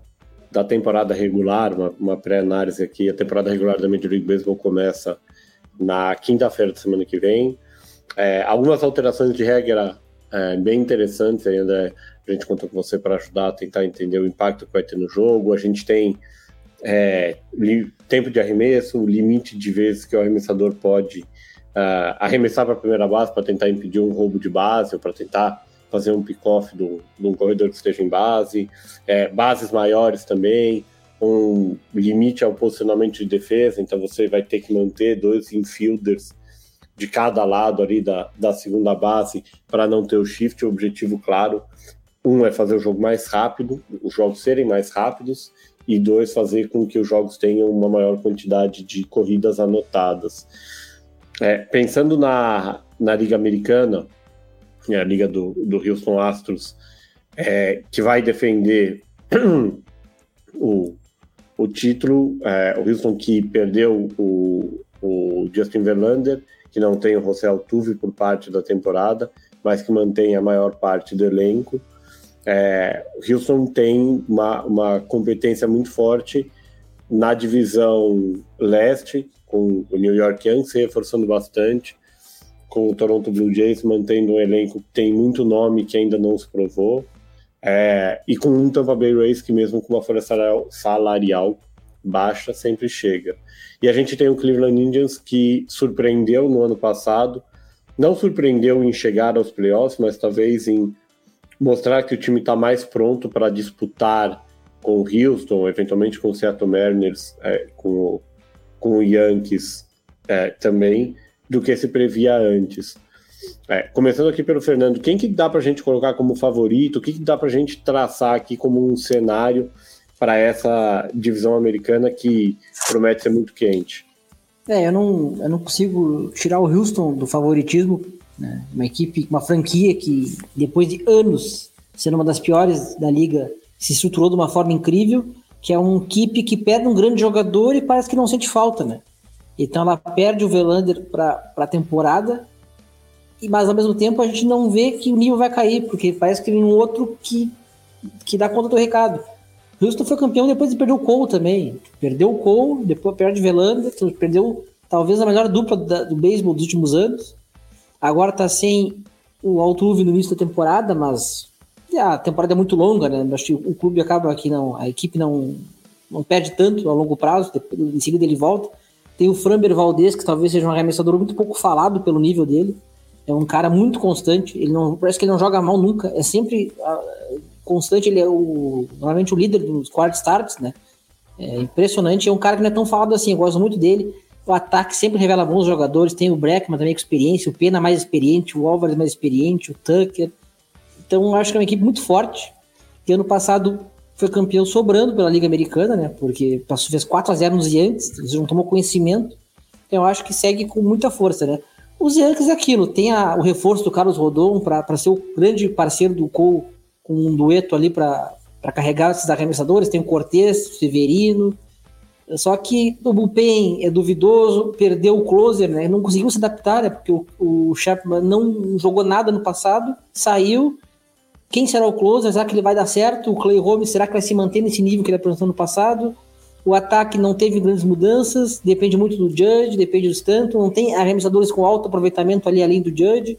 B: da temporada regular, uma, uma pré-análise aqui. A temporada regular da Major League Baseball começa na quinta-feira da semana que vem. É, algumas alterações de regra é, bem interessantes ainda. A gente conta com você para ajudar a tentar entender o impacto que vai ter no jogo. A gente tem é, tempo de arremesso, limite de vezes que o arremessador pode uh, arremessar para a primeira base para tentar impedir um roubo de base ou para tentar fazer um pick-off de um corredor que esteja em base, é, bases maiores também, um limite ao posicionamento de defesa, então você vai ter que manter dois infielders de cada lado ali da, da segunda base para não ter o shift, o objetivo claro. Um é fazer o jogo mais rápido, os jogos serem mais rápidos, e dois, fazer com que os jogos tenham uma maior quantidade de corridas anotadas. É, pensando na, na Liga Americana, é a Liga do, do Houston Astros, é, que vai defender o, o título, é, o Houston que perdeu o, o Justin Verlander, que não tem o José Altuve por parte da temporada, mas que mantém a maior parte do elenco. É, Houston tem uma, uma competência muito forte na divisão leste, com o New York Yankees se reforçando bastante, com o Toronto Blue Jays mantendo um elenco que tem muito nome que ainda não se provou, é, e com um Tampa Bay Rays que mesmo com uma folha salarial baixa sempre chega. E a gente tem o Cleveland Indians que surpreendeu no ano passado, não surpreendeu em chegar aos playoffs, mas talvez em mostrar que o time está mais pronto para disputar com o Houston, eventualmente com o Seattle Mariners, é, com com o Yankees é, também do que se previa antes. É, começando aqui pelo Fernando, quem que dá para a gente colocar como favorito? O que, que dá para a gente traçar aqui como um cenário para essa divisão americana que promete ser muito quente?
D: É, eu não, eu não consigo tirar o Houston do favoritismo. Né? Uma equipe, uma franquia que depois de anos sendo uma das piores da liga, se estruturou de uma forma incrível que é um equipe que perde um grande jogador e parece que não sente falta, né? Então ela perde o Velander para a temporada, mas ao mesmo tempo a gente não vê que o nível vai cair, porque parece que tem um outro que, que dá conta do recado. Houston foi campeão depois de perder o Cole também. Perdeu o Cole, depois perde então perdeu talvez a melhor dupla da, do beisebol dos últimos anos. Agora tá sem o Altuve no início da temporada, mas a temporada é muito longa, né? Acho que o clube acaba aqui não, a equipe não não perde tanto a longo prazo, depois, em seguida ele volta. Tem o Framber Valdez, que talvez seja um arremessador muito pouco falado pelo nível dele. É um cara muito constante. Ele não parece que ele não joga mal nunca. É sempre uh, constante. Ele é o normalmente o líder dos quad starts, né? É impressionante. É um cara que não é tão falado assim. Eu gosto muito dele. O ataque sempre revela bons jogadores. Tem o Breckman também com experiência, o Pena mais experiente, o Álvares mais experiente, o Tucker. Então acho que é uma equipe muito forte. Que ano passado foi campeão sobrando pela Liga Americana, né? Porque passou, fez 4 a 0 nos Yankees, não tomou conhecimento. Então eu acho que segue com muita força, né? Os Yankees é aquilo, tem a, o reforço do Carlos Rodon para ser o grande parceiro do Cole um dueto ali para carregar esses arremessadores, tem o Cortez, Severino, só que o bullpen é duvidoso, perdeu o closer, né? Não conseguiu se adaptar, né? Porque o, o Chapman não jogou nada no passado, saiu. Quem será o closer? Será que ele vai dar certo? O Clay Holmes, será que vai se manter nesse nível que ele apresentou no passado? O ataque não teve grandes mudanças, depende muito do Judge, depende do Stanton, não tem arremessadores com alto aproveitamento ali além do Judge.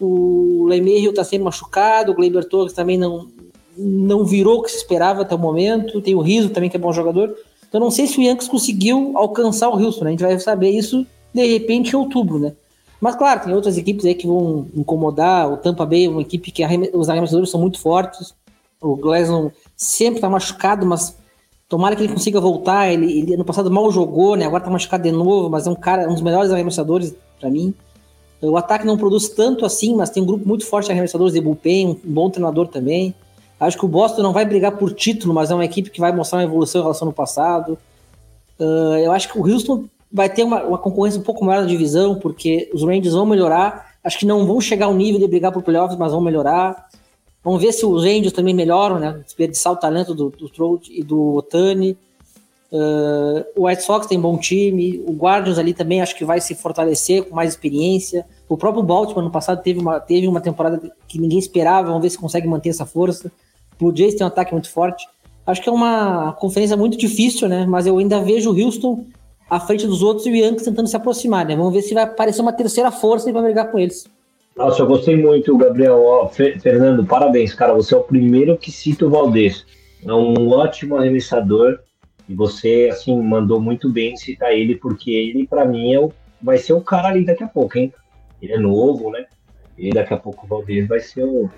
D: O Lemerrill está sempre machucado, o Gleyber Torres também não, não virou o que se esperava até o momento. Tem o Rizzo também, que é bom jogador. Então não sei se o Yankees conseguiu alcançar o Houston, né? A gente vai saber isso de repente em outubro, né? Mas claro, tem outras equipes aí que vão incomodar. O Tampa Bay é uma equipe que os arremessadores são muito fortes. O Glasnow sempre está machucado, mas tomara que ele consiga voltar. Ele, ele no passado mal jogou, né? Agora está machucado de novo, mas é um cara, um dos melhores arremessadores para mim. O ataque não produz tanto assim, mas tem um grupo muito forte de arremessadores de bullpen, um bom treinador também. Acho que o Boston não vai brigar por título, mas é uma equipe que vai mostrar uma evolução em relação ao passado. Uh, eu acho que o Houston vai ter uma, uma, concorrência um pouco maior na divisão, porque os Rangers vão melhorar. Acho que não vão chegar ao nível de brigar por playoffs, mas vão melhorar. Vamos ver se os Rangers também melhoram, né? Desperdiçar o talento do, do Trout e do Otani. Uh, o White Sox tem bom time. O Guardians ali também acho que vai se fortalecer com mais experiência. O próprio Baltimore no passado teve uma, teve uma temporada que ninguém esperava. Vamos ver se consegue manter essa força. Blue Jays tem um ataque muito forte. Acho que é uma conferência muito difícil, né? Mas eu ainda vejo o Houston à frente dos outros e o Yankees tentando se aproximar, né? Vamos ver se vai aparecer uma terceira força e vai brigar com eles.
C: Nossa, eu gostei muito, Gabriel. Fernando, parabéns, cara. Você é o primeiro que cita o Valdez. É um ótimo arremessador e você, assim, mandou muito bem citar ele, porque ele, para mim, é o, vai ser o cara ali daqui a pouco, hein? Ele é novo, né? E daqui a pouco o Valdez vai ser o,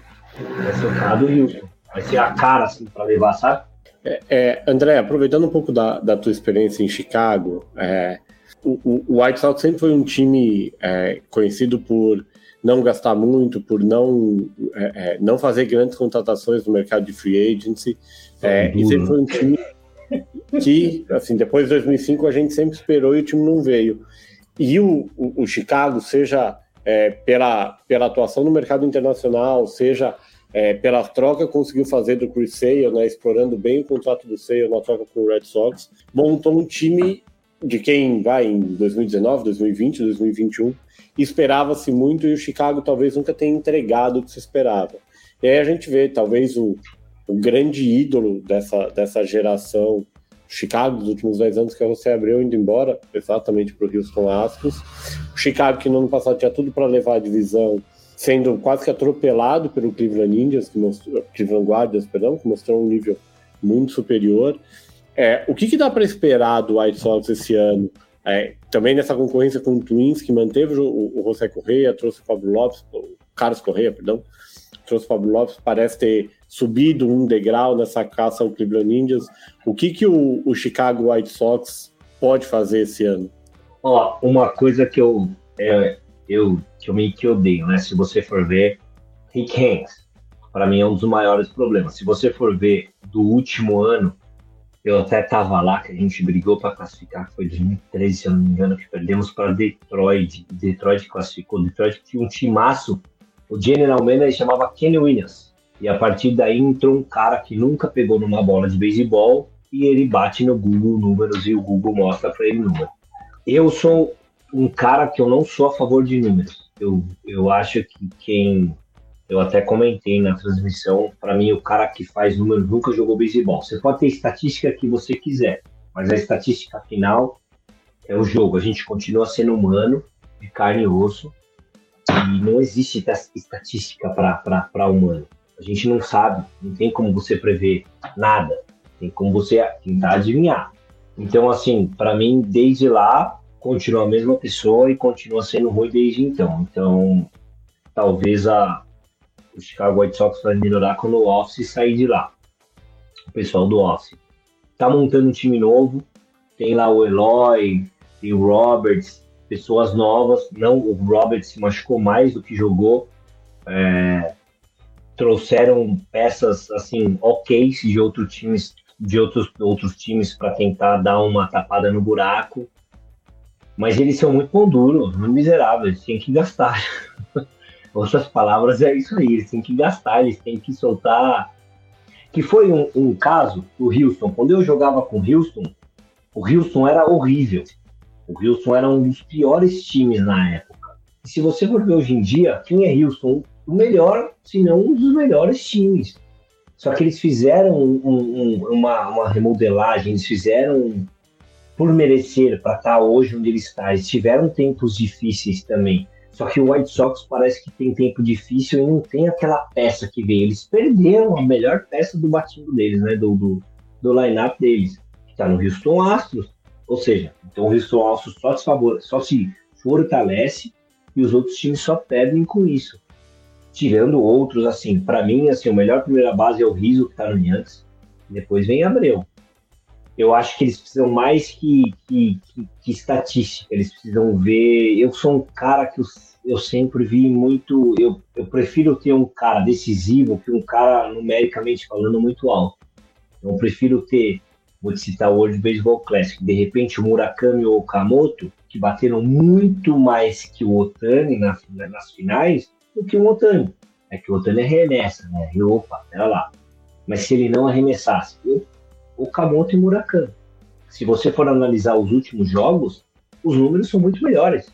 C: vai ser o cara do Houston vai ser a cara assim para levar, sabe?
B: É, é, André, aproveitando um pouco da, da tua experiência em Chicago, é, o, o, White Sox sempre foi um time é, conhecido por não gastar muito, por não, é, é, não fazer grandes contratações no mercado de free agency. É, e sempre foi um time que, assim, depois de 2005 a gente sempre esperou e o time não veio. E o, o, o Chicago, seja pela, pela atuação no mercado internacional, seja é, pela troca conseguiu fazer do Chris Sale, né, explorando bem o contrato do Sale na troca com o Red Sox, montou um time de quem vai em 2019, 2020, 2021, esperava-se muito e o Chicago talvez nunca tenha entregado o que se esperava. E aí a gente vê talvez o, o grande ídolo dessa, dessa geração Chicago dos últimos 10 anos, que é você Abreu indo embora, exatamente para o Houston Astros. O Chicago que no ano passado tinha tudo para levar a divisão sendo quase que atropelado pelo Cleveland Indians, que mostrou, Cleveland Guardians, perdão, que mostrou um nível muito superior. É, o que, que dá para esperar do White Sox esse ano? É, também nessa concorrência com o Twins, que manteve o, o José Correia, trouxe o Pablo Lopes, o Carlos Correia, perdão, trouxe o Pablo Lopes, parece ter subido um degrau nessa caça ao Cleveland Indians. O que, que o, o Chicago White Sox pode fazer esse ano?
C: Ó, uma coisa que eu, é, eu que eu meio que odeio, né? Se você for ver Rick Hanks, para mim é um dos maiores problemas. Se você for ver do último ano, eu até tava lá que a gente brigou para classificar, foi 2013, se eu não me engano, que perdemos para Detroit. Detroit classificou. Detroit tinha um timaço. O general manager chamava Kenny Williams. E a partir daí entrou um cara que nunca pegou numa bola de beisebol e ele bate no Google números e o Google mostra para ele número. Eu sou um cara que eu não sou a favor de números. Eu, eu acho que quem. Eu até comentei na transmissão, para mim, o cara que faz números nunca jogou beisebol. Você pode ter estatística que você quiser, mas a estatística final é o jogo. A gente continua sendo humano, de carne e osso, e não existe estatística para humano. A gente não sabe, não tem como você prever nada, tem como você tentar adivinhar. Então, assim, para mim, desde lá, continua a mesma pessoa e continua sendo ruim desde então. Então, talvez a, o Chicago White Sox vai melhorar quando o Office sair de lá. O pessoal do Office. Tá montando um time novo, tem lá o Eloy, tem o Roberts, pessoas novas. Não, o Roberts se machucou mais do que jogou. É, trouxeram peças assim ok de outros times de outros, outros times para tentar dar uma tapada no buraco mas eles são muito pão duro, muito miseráveis, têm que gastar. Outras palavras é isso aí, eles têm que gastar, eles têm que soltar. Que foi um, um caso do Houston. Quando eu jogava com o Houston, o Houston era horrível. O Houston era um dos piores times na época. E se você for ver hoje em dia, quem é Houston? O melhor, se não um dos melhores times. Só que eles fizeram um, um, uma, uma remodelagem, eles fizeram por merecer para estar tá hoje onde ele está. Eles tiveram tempos difíceis também. Só que o White Sox parece que tem tempo difícil e não tem aquela peça que veio. Eles perderam a melhor peça do batimento deles, né? Do, do, do line-up deles, que está no Houston Astros. Ou seja, então o Houston Astros só se, só se fortalece e os outros times só perdem com isso. Tirando outros, assim, para mim, assim, o melhor primeira base é o Rizzo, que está no Yankees. Depois vem Abreu eu acho que eles precisam mais que, que, que, que, estatística, eles precisam ver. Eu sou um cara que eu, eu sempre vi muito. Eu, eu prefiro ter um cara decisivo que um cara numericamente falando muito alto. Eu prefiro ter, vou te citar o World Baseball Classic, de repente o Murakami ou o Okamoto, que bateram muito mais que o Otani nas, nas finais, do que o Otani. É que o Otani arremessa, né? E opa, pera lá. Mas se ele não arremessasse, eu Okamoto e Murakami. Se você for analisar os últimos jogos, os números são muito melhores.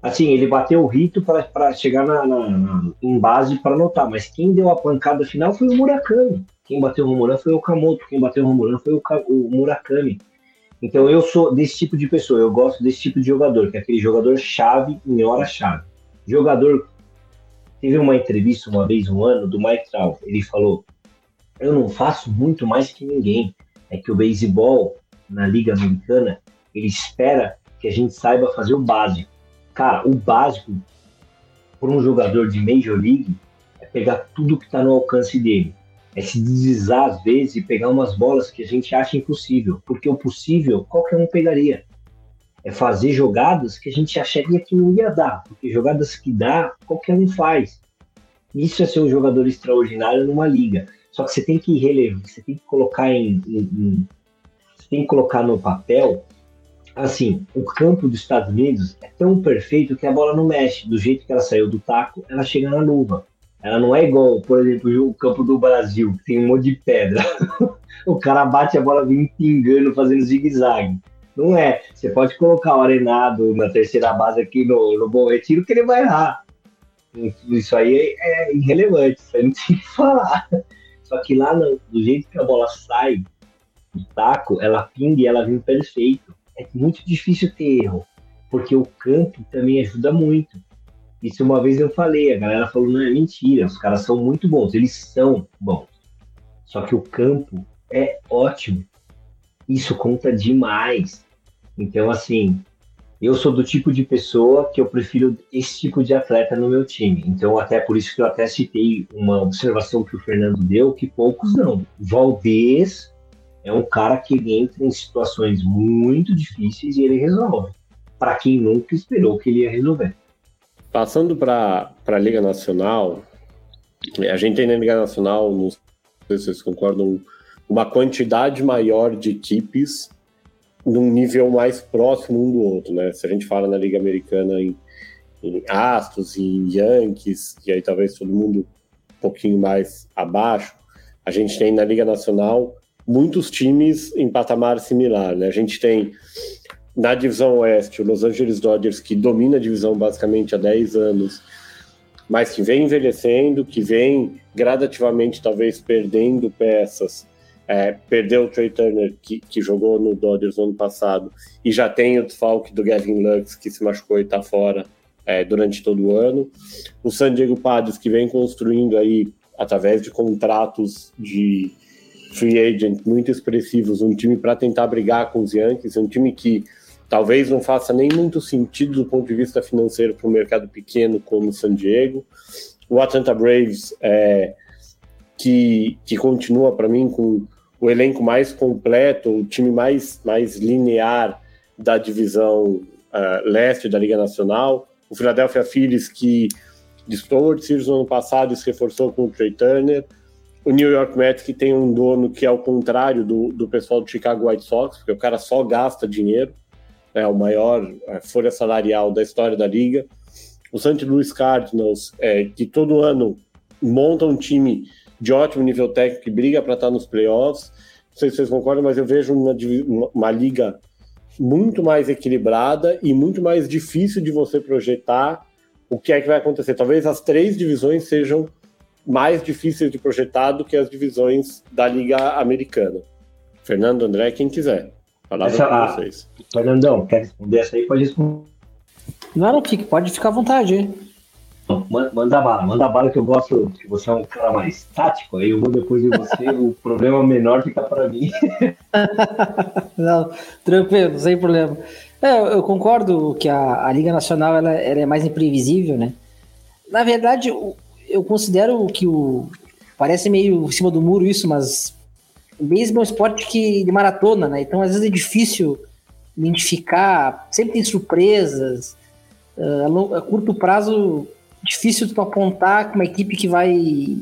C: Assim, ele bateu o rito para chegar na, na, na, em base para anotar, mas quem deu a pancada final foi o Murakami. Quem bateu o Romuran foi o Okamoto, quem bateu o Romuran foi o, o Murakami. Então eu sou desse tipo de pessoa, eu gosto desse tipo de jogador, que é aquele jogador chave em hora chave. Jogador teve uma entrevista uma vez um ano do Mike Trout, ele falou: "Eu não faço muito mais que ninguém é que o beisebol na Liga Americana ele espera que a gente saiba fazer o básico. Cara, o básico para um jogador de Major League é pegar tudo que está no alcance dele. É se deslizar às vezes e pegar umas bolas que a gente acha impossível. Porque o possível qualquer um pegaria. É fazer jogadas que a gente acharia que não ia dar. Porque jogadas que dá, qualquer um faz. Isso é ser um jogador extraordinário numa liga. Só que você tem que relevar, você tem que colocar em, em, em, você tem que colocar no papel assim, o campo dos Estados Unidos é tão perfeito que a bola não mexe. Do jeito que ela saiu do taco, ela chega na luva. Ela não é igual, por exemplo, o campo do Brasil, que tem um monte de pedra. o cara bate a bola vem pingando, fazendo zigue-zague. Não é. Você pode colocar o arenado na terceira base aqui no, no bom retiro que ele vai errar. Isso aí é, é irrelevante, isso aí não tem que falar. Só que lá, no, do jeito que a bola sai do taco, ela pinga e ela vem perfeito. É muito difícil ter erro, porque o campo também ajuda muito. Isso uma vez eu falei, a galera falou, não é mentira, os caras são muito bons, eles são bons. Só que o campo é ótimo. Isso conta demais. Então, assim, eu sou do tipo de pessoa que eu prefiro esse tipo de atleta no meu time. Então, até por isso que eu até citei uma observação que o Fernando deu, que poucos não. Valdez é um cara que entra em situações muito difíceis e ele resolve. Para quem nunca esperou que ele ia resolver.
B: Passando para a Liga Nacional, a gente tem na Liga Nacional, não sei se vocês concordam, uma quantidade maior de equipes num nível mais próximo um do outro, né? Se a gente fala na Liga Americana em, em Astros em Yankees, e aí talvez todo mundo um pouquinho mais abaixo, a gente tem na Liga Nacional muitos times em patamar similar, né? A gente tem na divisão oeste o Los Angeles Dodgers, que domina a divisão basicamente há 10 anos, mas que vem envelhecendo, que vem gradativamente talvez perdendo peças é, perdeu o Trey Turner, que, que jogou no Dodgers no ano passado, e já tem o desfalque do Gavin Lux, que se machucou e está fora é, durante todo o ano. O San Diego Padres, que vem construindo aí, através de contratos de free agent muito expressivos, um time para tentar brigar com os Yankees, um time que talvez não faça nem muito sentido do ponto de vista financeiro para um mercado pequeno como o San Diego. O Atlanta Braves, é, que, que continua para mim com o elenco mais completo, o time mais, mais linear da divisão uh, leste da Liga Nacional. O Philadelphia Phillies, que disputou o Series no ano passado e se reforçou com o Trey Turner. O New York Mets, que tem um dono que é ao contrário do, do pessoal do Chicago White Sox, porque o cara só gasta dinheiro, é o maior é, folha salarial da história da liga. O St. Louis Cardinals, é, que todo ano monta um time de ótimo nível técnico que briga para estar nos playoffs. Não sei se vocês concordam, mas eu vejo uma, uma, uma liga muito mais equilibrada e muito mais difícil de você projetar o que é que vai acontecer. Talvez as três divisões sejam mais difíceis de projetar do que as divisões da Liga Americana. Fernando, André, quem quiser. Palavra para vocês.
C: Fernandão, quer responder essa aí? Pode responder.
D: Não, não fique, pode ficar à vontade. Hein?
C: Manda bala, manda bala que eu gosto, que você é um cara mais tático, aí eu vou depois de você, o problema menor fica para mim.
D: não, tranquilo, sem problema. É, eu concordo que a, a Liga Nacional ela, ela, é mais imprevisível, né? Na verdade, eu, considero que o. Parece meio em cima do muro isso, mas o beisebol é um esporte que, de maratona, né? Então, às vezes é difícil identificar, sempre tem surpresas. Uh, a, curto prazo, difícil tu apontar com uma equipe que vai,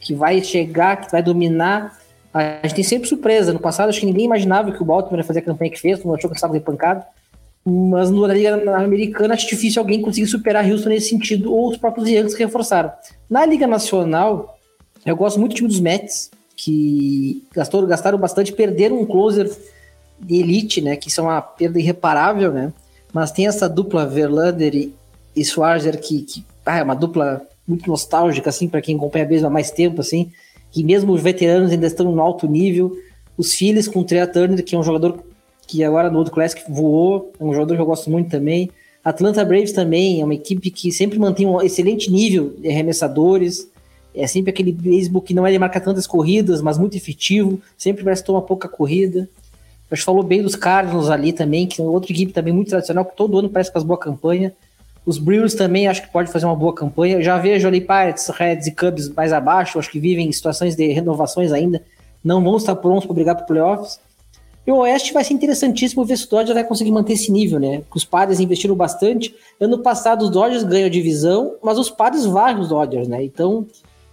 D: que vai chegar, que vai dominar. A gente tem sempre surpresa. No passado, acho que ninguém imaginava que o Baltimore ia fazer a campanha que fez, não achou que estava de pancada. Mas na Liga Americana acho difícil alguém conseguir superar Houston nesse sentido, ou os próprios Yankees que reforçaram. Na Liga Nacional, eu gosto muito do time dos Mets, que gastou, gastaram bastante, perderam um closer de elite, né? Que são uma perda irreparável, né? Mas tem essa dupla Verlander e, e Schwarzer que, que ah, é uma dupla muito nostálgica, assim, para quem acompanha a mesma há mais tempo, assim, que mesmo os veteranos ainda estão no alto nível. Os Phillies com o Trey Turner, que é um jogador que agora no outro Classic voou, é um jogador que eu gosto muito também. Atlanta Braves também é uma equipe que sempre mantém um excelente nível de arremessadores. É sempre aquele beisebol que não é de marcar tantas corridas, mas muito efetivo. Sempre parece tomar pouca corrida. Acho que falou bem dos Cardinals ali também, que é outra equipe também muito tradicional, que todo ano parece que faz boa campanha. Os Brewers também acho que pode fazer uma boa campanha. Já vejo ali Pirates, Reds e Cubs mais abaixo, acho que vivem em situações de renovações ainda. Não vão estar prontos para brigar para playoffs. E o Oeste vai ser interessantíssimo ver se o Dodgers vai conseguir manter esse nível, né? Os Padres investiram bastante. Ano passado os Dodgers ganham a divisão, mas os Padres varrem os Dodgers, né? Então,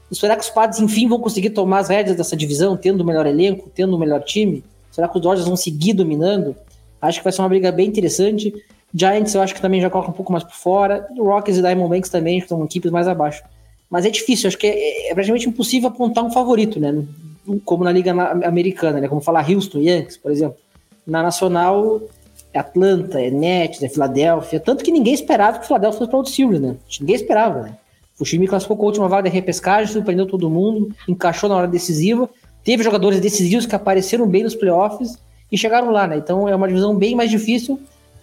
D: será que os Padres enfim vão conseguir tomar as rédeas dessa divisão, tendo o melhor elenco, tendo o melhor time? Será que os Dodgers vão seguir dominando? Acho que vai ser uma briga bem interessante. Giants eu acho que também já coloca um pouco mais por fora. O Rockies e Diamondbacks também são equipes mais abaixo. Mas é difícil, acho que é, é praticamente impossível apontar um favorito, né? como na Liga Americana, né? Como falar Houston, Yankees, por exemplo. Na Nacional, é Atlanta, é Nets, é Filadélfia. Tanto que ninguém esperava que o Filadélfia fosse para o Series, né? Ninguém esperava, né? O time classificou com a última vaga de repescagem, surpreendeu todo mundo, encaixou na hora decisiva. Teve jogadores decisivos que apareceram bem nos playoffs e chegaram lá, né? Então é uma divisão bem mais difícil.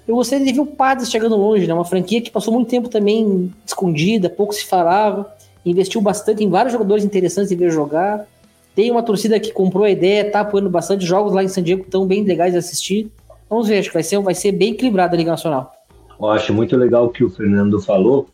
D: Eu gostaria de ver o Padres chegando longe, né? Uma franquia que passou muito tempo também escondida, pouco se falava, investiu bastante em vários jogadores interessantes de ver jogar. Tem uma torcida que comprou a ideia, tá apoiando bastante jogos lá em San Diego, estão bem legais de assistir. Vamos ver, acho que vai ser, vai ser bem equilibrado a Liga Nacional.
C: Eu acho muito legal o que o Fernando falou,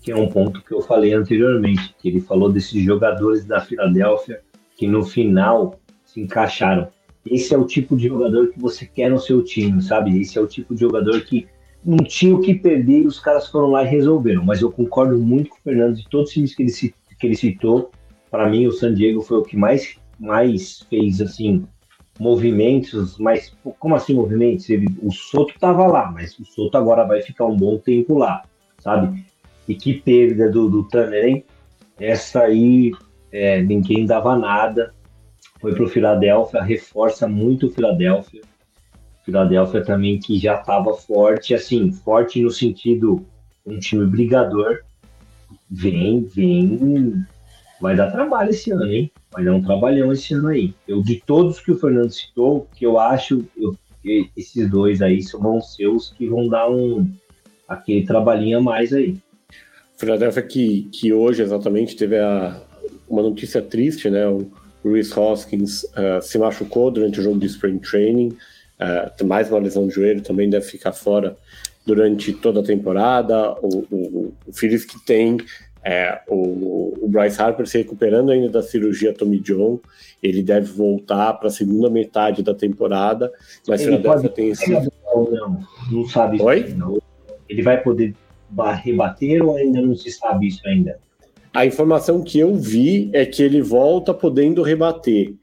C: que é um ponto que eu falei anteriormente, que ele falou desses jogadores da Filadélfia que no final se encaixaram. Esse é o tipo de jogador que você quer no seu time, sabe? Esse é o tipo de jogador que não tinha o que perder e os caras foram lá e resolveram. Mas eu concordo muito com o Fernando de todos os times que ele, que ele citou para mim o San Diego foi o que mais mais fez assim movimentos, mas como assim movimentos? Ele, o Soto estava lá, mas o Soto agora vai ficar um bom tempo lá, sabe? E que perda do, do Tanner, hein? Essa aí é, ninguém dava nada. Foi para o Filadélfia, reforça muito o Filadélfia. Filadélfia também que já estava forte, assim, forte no sentido um time brigador. Vem, vem vai dar trabalho esse ano, hein? Vai dar um trabalhão esse ano aí. Eu, de todos que o Fernando citou, que eu acho eu, que esses dois aí vão ser os que vão dar um aquele trabalhinho a mais aí.
B: Philadelphia que, que hoje exatamente teve a, uma notícia triste, né? O Rhys Hoskins uh, se machucou durante o jogo de Spring Training, uh, mais uma lesão de joelho, também deve ficar fora durante toda a temporada. O, o, o Phillies que tem é, o, o, Bryce Harper se recuperando ainda da cirurgia Tommy John, ele deve voltar para a segunda metade da temporada, mas ele Philadelphia tem esse...
C: Não, não sabe isso
B: Oi?
C: Ele vai poder rebater ou ainda não se sabe isso ainda?
B: A informação que eu vi é que ele volta podendo rebater.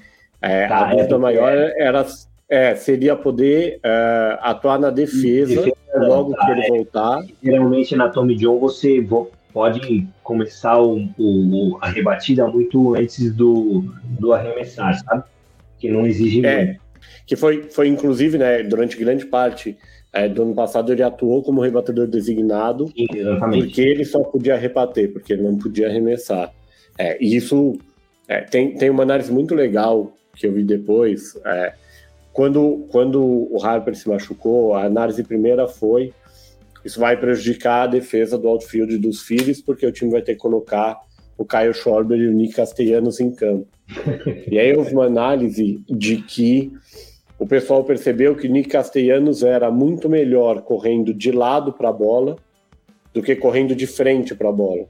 B: É, tá, a dúvida é, maior é. era é, seria poder é, atuar na defesa, defesa logo tá, que ele é. voltar.
C: Geralmente na Tommy John você pode começar o, o, a rebatida muito antes do, do arremessar, sabe? Que não exige
B: muito. Que foi, foi inclusive, né, durante grande parte é, do ano passado, ele atuou como rebatedor designado,
C: Sim,
B: porque ele só podia rebater, porque ele não podia arremessar. É, e isso é, tem, tem uma análise muito legal que eu vi depois. É, quando, quando o Harper se machucou, a análise primeira foi isso vai prejudicar a defesa do outfield dos Phillies, porque o time vai ter que colocar o Caio Schwarber e o Nick Castellanos em campo. e aí houve uma análise de que o pessoal percebeu que Nick Castellanos era muito melhor correndo de lado para a bola do que correndo de frente para a bola.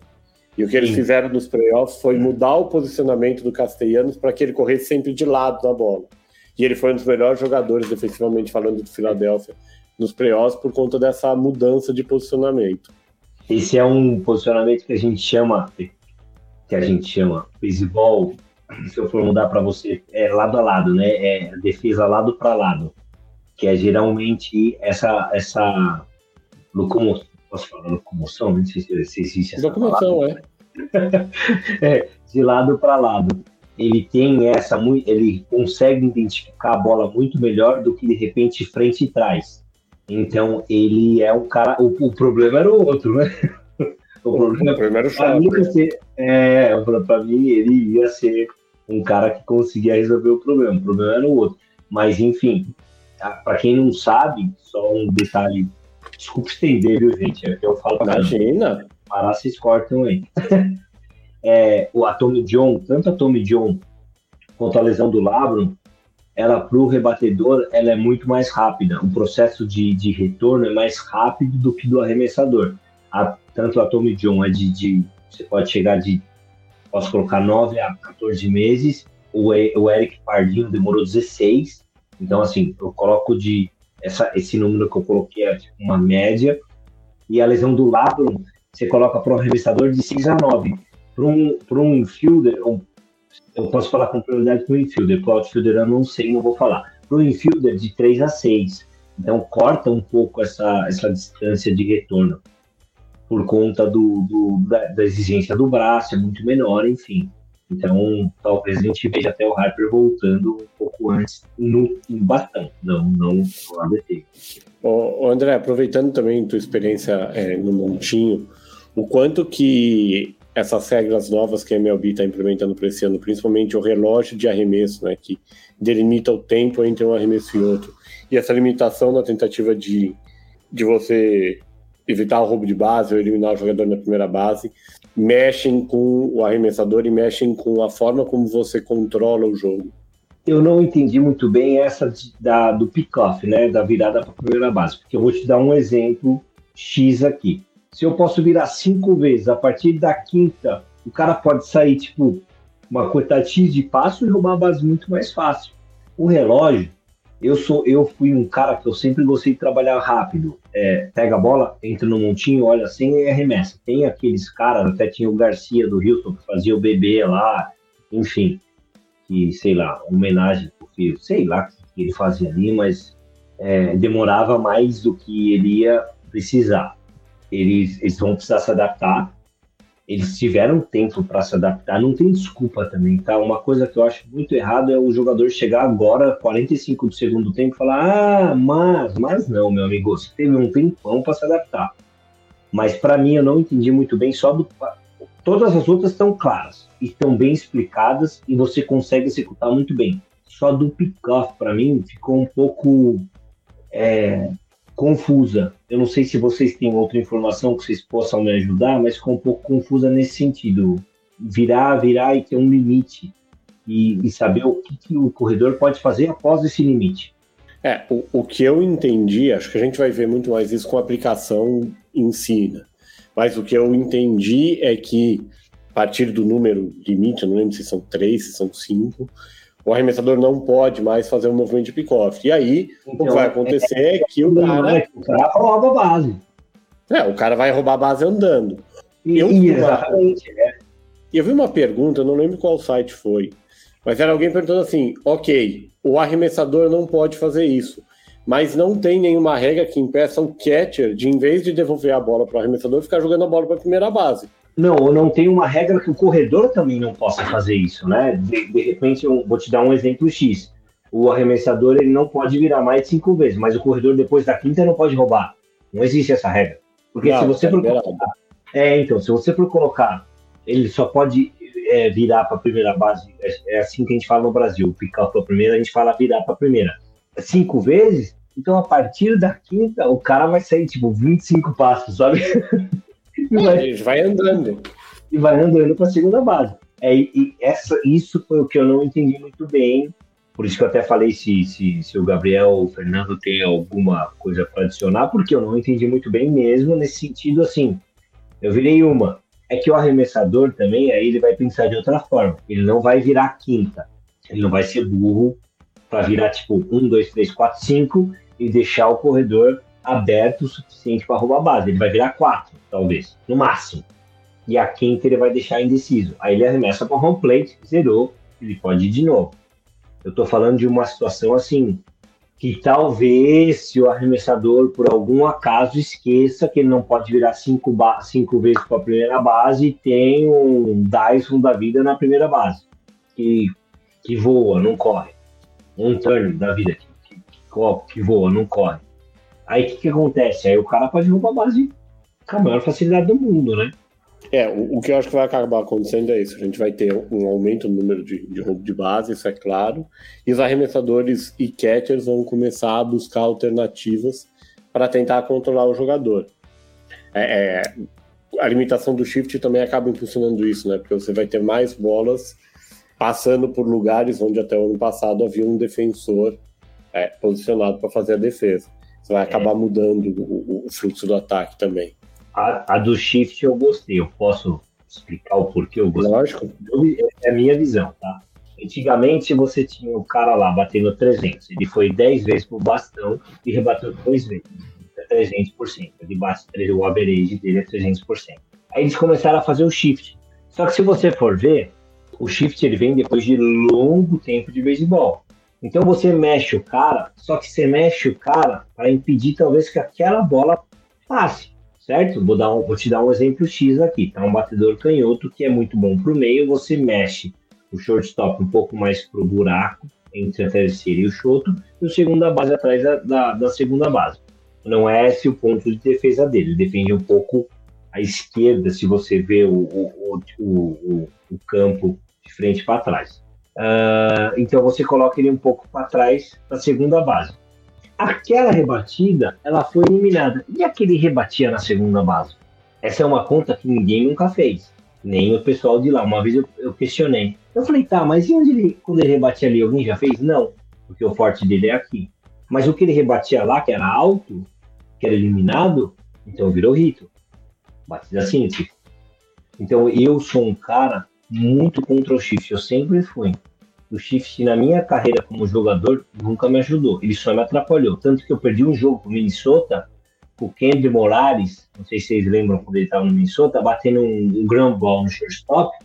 B: E o que eles Sim. fizeram nos playoffs foi mudar o posicionamento do Castellanos para que ele corresse sempre de lado da bola. E ele foi um dos melhores jogadores defensivamente falando do Philadelphia nos playoffs por conta dessa mudança de posicionamento.
C: Esse é um posicionamento que a gente chama, que a gente chama beisebol, se eu for mudar para você, é lado a lado, né? É defesa lado para lado, que é geralmente essa essa locomoção, posso falar locomoção? Não sei se existe essa
B: Locomoção, é.
C: é. De lado para lado. Ele tem essa, ele consegue identificar a bola muito melhor do que de repente frente e trás. Então ele é um cara. O, o problema era o outro, né?
B: O problema, o problema era o
C: é, pra mim ele ia ser um cara que conseguia resolver o problema. O problema era o outro. Mas enfim, para quem não sabe, só um detalhe. Desculpa estender, viu, gente? É eu falo
B: Imagina.
C: Parar, vocês cortam aí. é, o Atomy John, tanto a Tommy John quanto a lesão do Labron, ela para o rebatedor ela é muito mais rápida. O processo de, de retorno é mais rápido do que do arremessador. A, tanto a Tommy John é de, de, você pode chegar de posso colocar 9 a 14 meses. O, o Eric Pardinho demorou 16. Então assim, eu coloco de essa, esse número que eu coloquei é tipo uma média. E a lesão do Labron, você coloca para um arremessador de 6 a 9. Para um, um infielder, um eu posso falar com prioridade para o infielder, para o outfielder eu não sei, não vou falar. Para o infielder, de 3 a 6. Então, corta um pouco essa, essa distância de retorno, por conta do, do da, da, exigência do braço, é muito menor, enfim. Então, talvez a gente veja até o Harper voltando um pouco antes no, no não, não no ADT.
B: Ô, André, aproveitando também tua experiência é, no Montinho, o quanto que essas regras novas que a MLB está implementando para esse ano, principalmente o relógio de arremesso, né, que delimita o tempo entre um arremesso e outro, e essa limitação na tentativa de, de você evitar o roubo de base ou eliminar o jogador na primeira base, mexem com o arremessador e mexem com a forma como você controla o jogo.
C: Eu não entendi muito bem essa da, do pick-off, né, da virada para a primeira base, porque eu vou te dar um exemplo X aqui se eu posso virar cinco vezes, a partir da quinta, o cara pode sair, tipo, uma quantidade X de passo e roubar a base muito mais fácil. O relógio, eu sou, eu fui um cara que eu sempre gostei de trabalhar rápido. É, pega a bola, entra no montinho, olha assim e arremessa. Tem aqueles caras, até tinha o Garcia do Houston que fazia o bebê lá, enfim, que, sei lá, homenagem pro filho, sei lá o que ele fazia ali, mas é, demorava mais do que ele ia precisar eles, eles vão precisar se adaptar. Eles tiveram tempo para se adaptar, não tem desculpa também, tá? Uma coisa que eu acho muito errado é o jogador chegar agora, 45 do segundo tempo, e falar: Ah, mas, mas não, meu amigo, você teve um tempão para se adaptar. Mas para mim, eu não entendi muito bem, só do. Todas as outras estão claras, estão bem explicadas e você consegue executar muito bem. Só do pick-off, para mim, ficou um pouco. É, confusa. Eu não sei se vocês têm outra informação que vocês possam me ajudar, mas ficou um pouco confusa nesse sentido. Virar, virar e ter um limite e, e saber o que, que, o corredor pode fazer após esse limite.
B: É, o, o que eu entendi, acho que a gente vai ver muito mais isso com a aplicação em si, né? Mas o que eu entendi é que a partir do número limite, eu não lembro se são três, se são cinco, o arremessador não pode mais fazer um movimento de pick-off. E aí, então, o que vai acontecer é, é que o cara.
C: É, o cara rouba a base.
B: É, o cara vai roubar a base andando.
C: E, eu, exatamente,
B: uma... é. Eu vi uma pergunta, eu não lembro qual site foi, mas era alguém perguntando assim: ok, o arremessador não pode fazer isso, mas não tem nenhuma regra que impeça o catcher de, em vez de devolver a bola para o arremessador, ficar jogando a bola para a primeira base.
C: Não, não tem uma regra que o corredor também não possa fazer isso, né? De, de repente, eu vou te dar um exemplo X. O arremessador ele não pode virar mais de cinco vezes, mas o corredor depois da quinta não pode roubar. Não existe essa regra. Porque não, se você é for colocar, é, então, se você for colocar, ele só pode é, virar para a primeira base. É, é, assim que a gente fala no Brasil. Ficar para a primeira, a gente fala virar para a primeira. Cinco vezes, então a partir da quinta, o cara vai sair tipo 25 passos, sabe?
B: e vai, vai andando.
C: E vai andando para a segunda base. É, e essa, isso foi o que eu não entendi muito bem. Por isso que eu até falei se, se, se o Gabriel ou o Fernando tem alguma coisa para adicionar, porque eu não entendi muito bem mesmo, nesse sentido assim. Eu virei uma. É que o arremessador também, aí ele vai pensar de outra forma. Ele não vai virar quinta. Ele não vai ser burro para virar tipo 1, 2, 3, 4, 5 e deixar o corredor aberto o suficiente para roubar a base. Ele vai virar 4, talvez, no máximo. E a quinta ele vai deixar indeciso. Aí ele arremessa para home plate, zerou, ele pode ir de novo. Eu estou falando de uma situação assim, que talvez se o arremessador por algum acaso esqueça que ele não pode virar cinco, cinco vezes para a primeira base e tem um Dyson da vida na primeira base, que, que voa, não corre. Um turn da vida que, que, que voa, não corre. Aí o que, que acontece? Aí o cara pode roubar a base com a maior facilidade do mundo, né?
B: É, o, o, que eu acho que vai acabar acontecendo é isso. A gente vai ter um aumento no número de, de roubo de base, isso é claro. E os arremessadores e catchers vão começar a buscar alternativas para tentar controlar o jogador. É, é, a limitação do shift também acaba impulsionando isso, né? Porque você vai ter mais bolas passando por lugares onde até o ano passado havia um defensor é, posicionado para fazer a defesa. Vai acabar é. mudando o, o fluxo do ataque também.
C: A, a, do shift eu gostei. Eu posso explicar o porquê eu gostei?
B: Lógico.
C: é a minha visão, tá? Antigamente você tinha o cara lá batendo 300. Ele foi 10 vezes pro bastão e rebateu 2 vezes. É 300%. Ele bate, o average dele é 300%. Aí eles começaram a fazer o shift. Só que se você for ver, o shift ele vem depois de longo tempo de beisebol. Então você mexe o cara, só que você mexe o cara para impedir talvez que aquela bola passe certo? Vou, dar um, vou te dar um exemplo X aqui. Tá um batedor canhoto que é muito bom para o meio, você mexe o shortstop um pouco mais para o buraco entre a terceira e o choto, e o segunda base atrás da, da, da, segunda base. Não é esse o ponto de defesa dele, ele defende um pouco à esquerda, se você vê o, o, o, o campo de frente para trás. Uh, então você coloca ele um pouco para trás da segunda base aquela rebatida, ela foi eliminada. E aquele rebatia na segunda base? Essa é uma conta que ninguém nunca fez. Nem o pessoal de lá. Uma vez eu, eu questionei. Eu falei, tá, mas e onde ele, quando ele rebatia ali, alguém já fez? Não, porque o forte dele é aqui. Mas o que ele rebatia lá, que era alto, que era eliminado, então virou rito. Batida simples. Então eu sou um cara muito contra o shift. Eu sempre fui o shift na minha carreira como jogador nunca me ajudou, ele só me atrapalhou. Tanto que eu perdi um jogo com o Minnesota, o Kendry Morales, não sei se vocês lembram quando ele estava no Minnesota, batendo um, um ground ball no shortstop,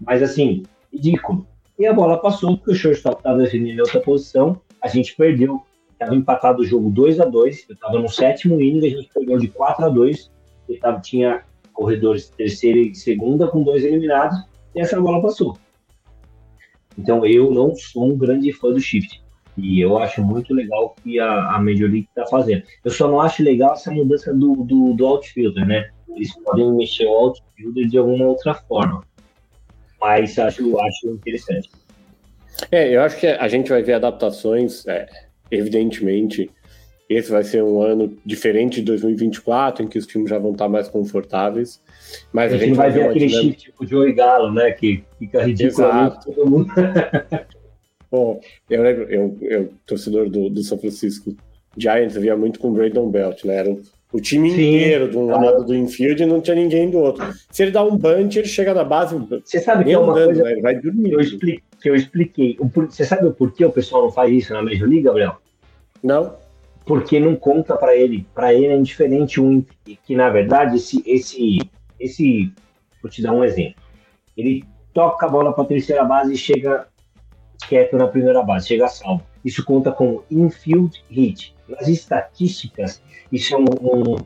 C: mas assim, ridículo. E a bola passou, porque o shortstop estava defendendo em outra posição, a gente perdeu. Estava empatado o jogo 2 a 2 eu estava no sétimo inning, a gente perdeu de 4 a 2 eu tava, tinha corredores terceira e segunda com dois eliminados, e essa bola passou. Então eu não sou um grande fã do shift. E eu acho muito legal o que a, a Major League está fazendo. Eu só não acho legal essa mudança do, do, do outfielder, né? Eles podem mexer o outfielder de alguma outra forma. Mas acho, acho interessante.
B: É, eu acho que a gente vai ver adaptações, é, evidentemente, esse vai ser um ano diferente de 2024, em que os times já vão estar mais confortáveis. Mas
C: a, a gente, vai ver aquele dinâmica... chip tipo Joey Galo, né? Que fica ridículo todo mundo.
B: Bom, eu lembro, eu, eu torcedor do, do São Francisco Giants, via muito com o Brandon Belt, né? Era o time Sim. inteiro de um lado do infield e não tinha ninguém do outro. Se ele dá um bunch, ele chega na base.
C: Você sabe que é uma andando, coisa né? ele vai dormir. Eu expliquei, que eu expliquei. Você sabe o porquê o pessoal não faz isso na Major League, Gabriel?
B: Não.
C: Porque não conta para ele. Para ele é indiferente um que na verdade esse esse esse vou te dar um exemplo. Ele toca a bola para a terceira base e chega quieto na primeira base, chega salvo. Isso conta como infield hit. Nas estatísticas, isso é um, um,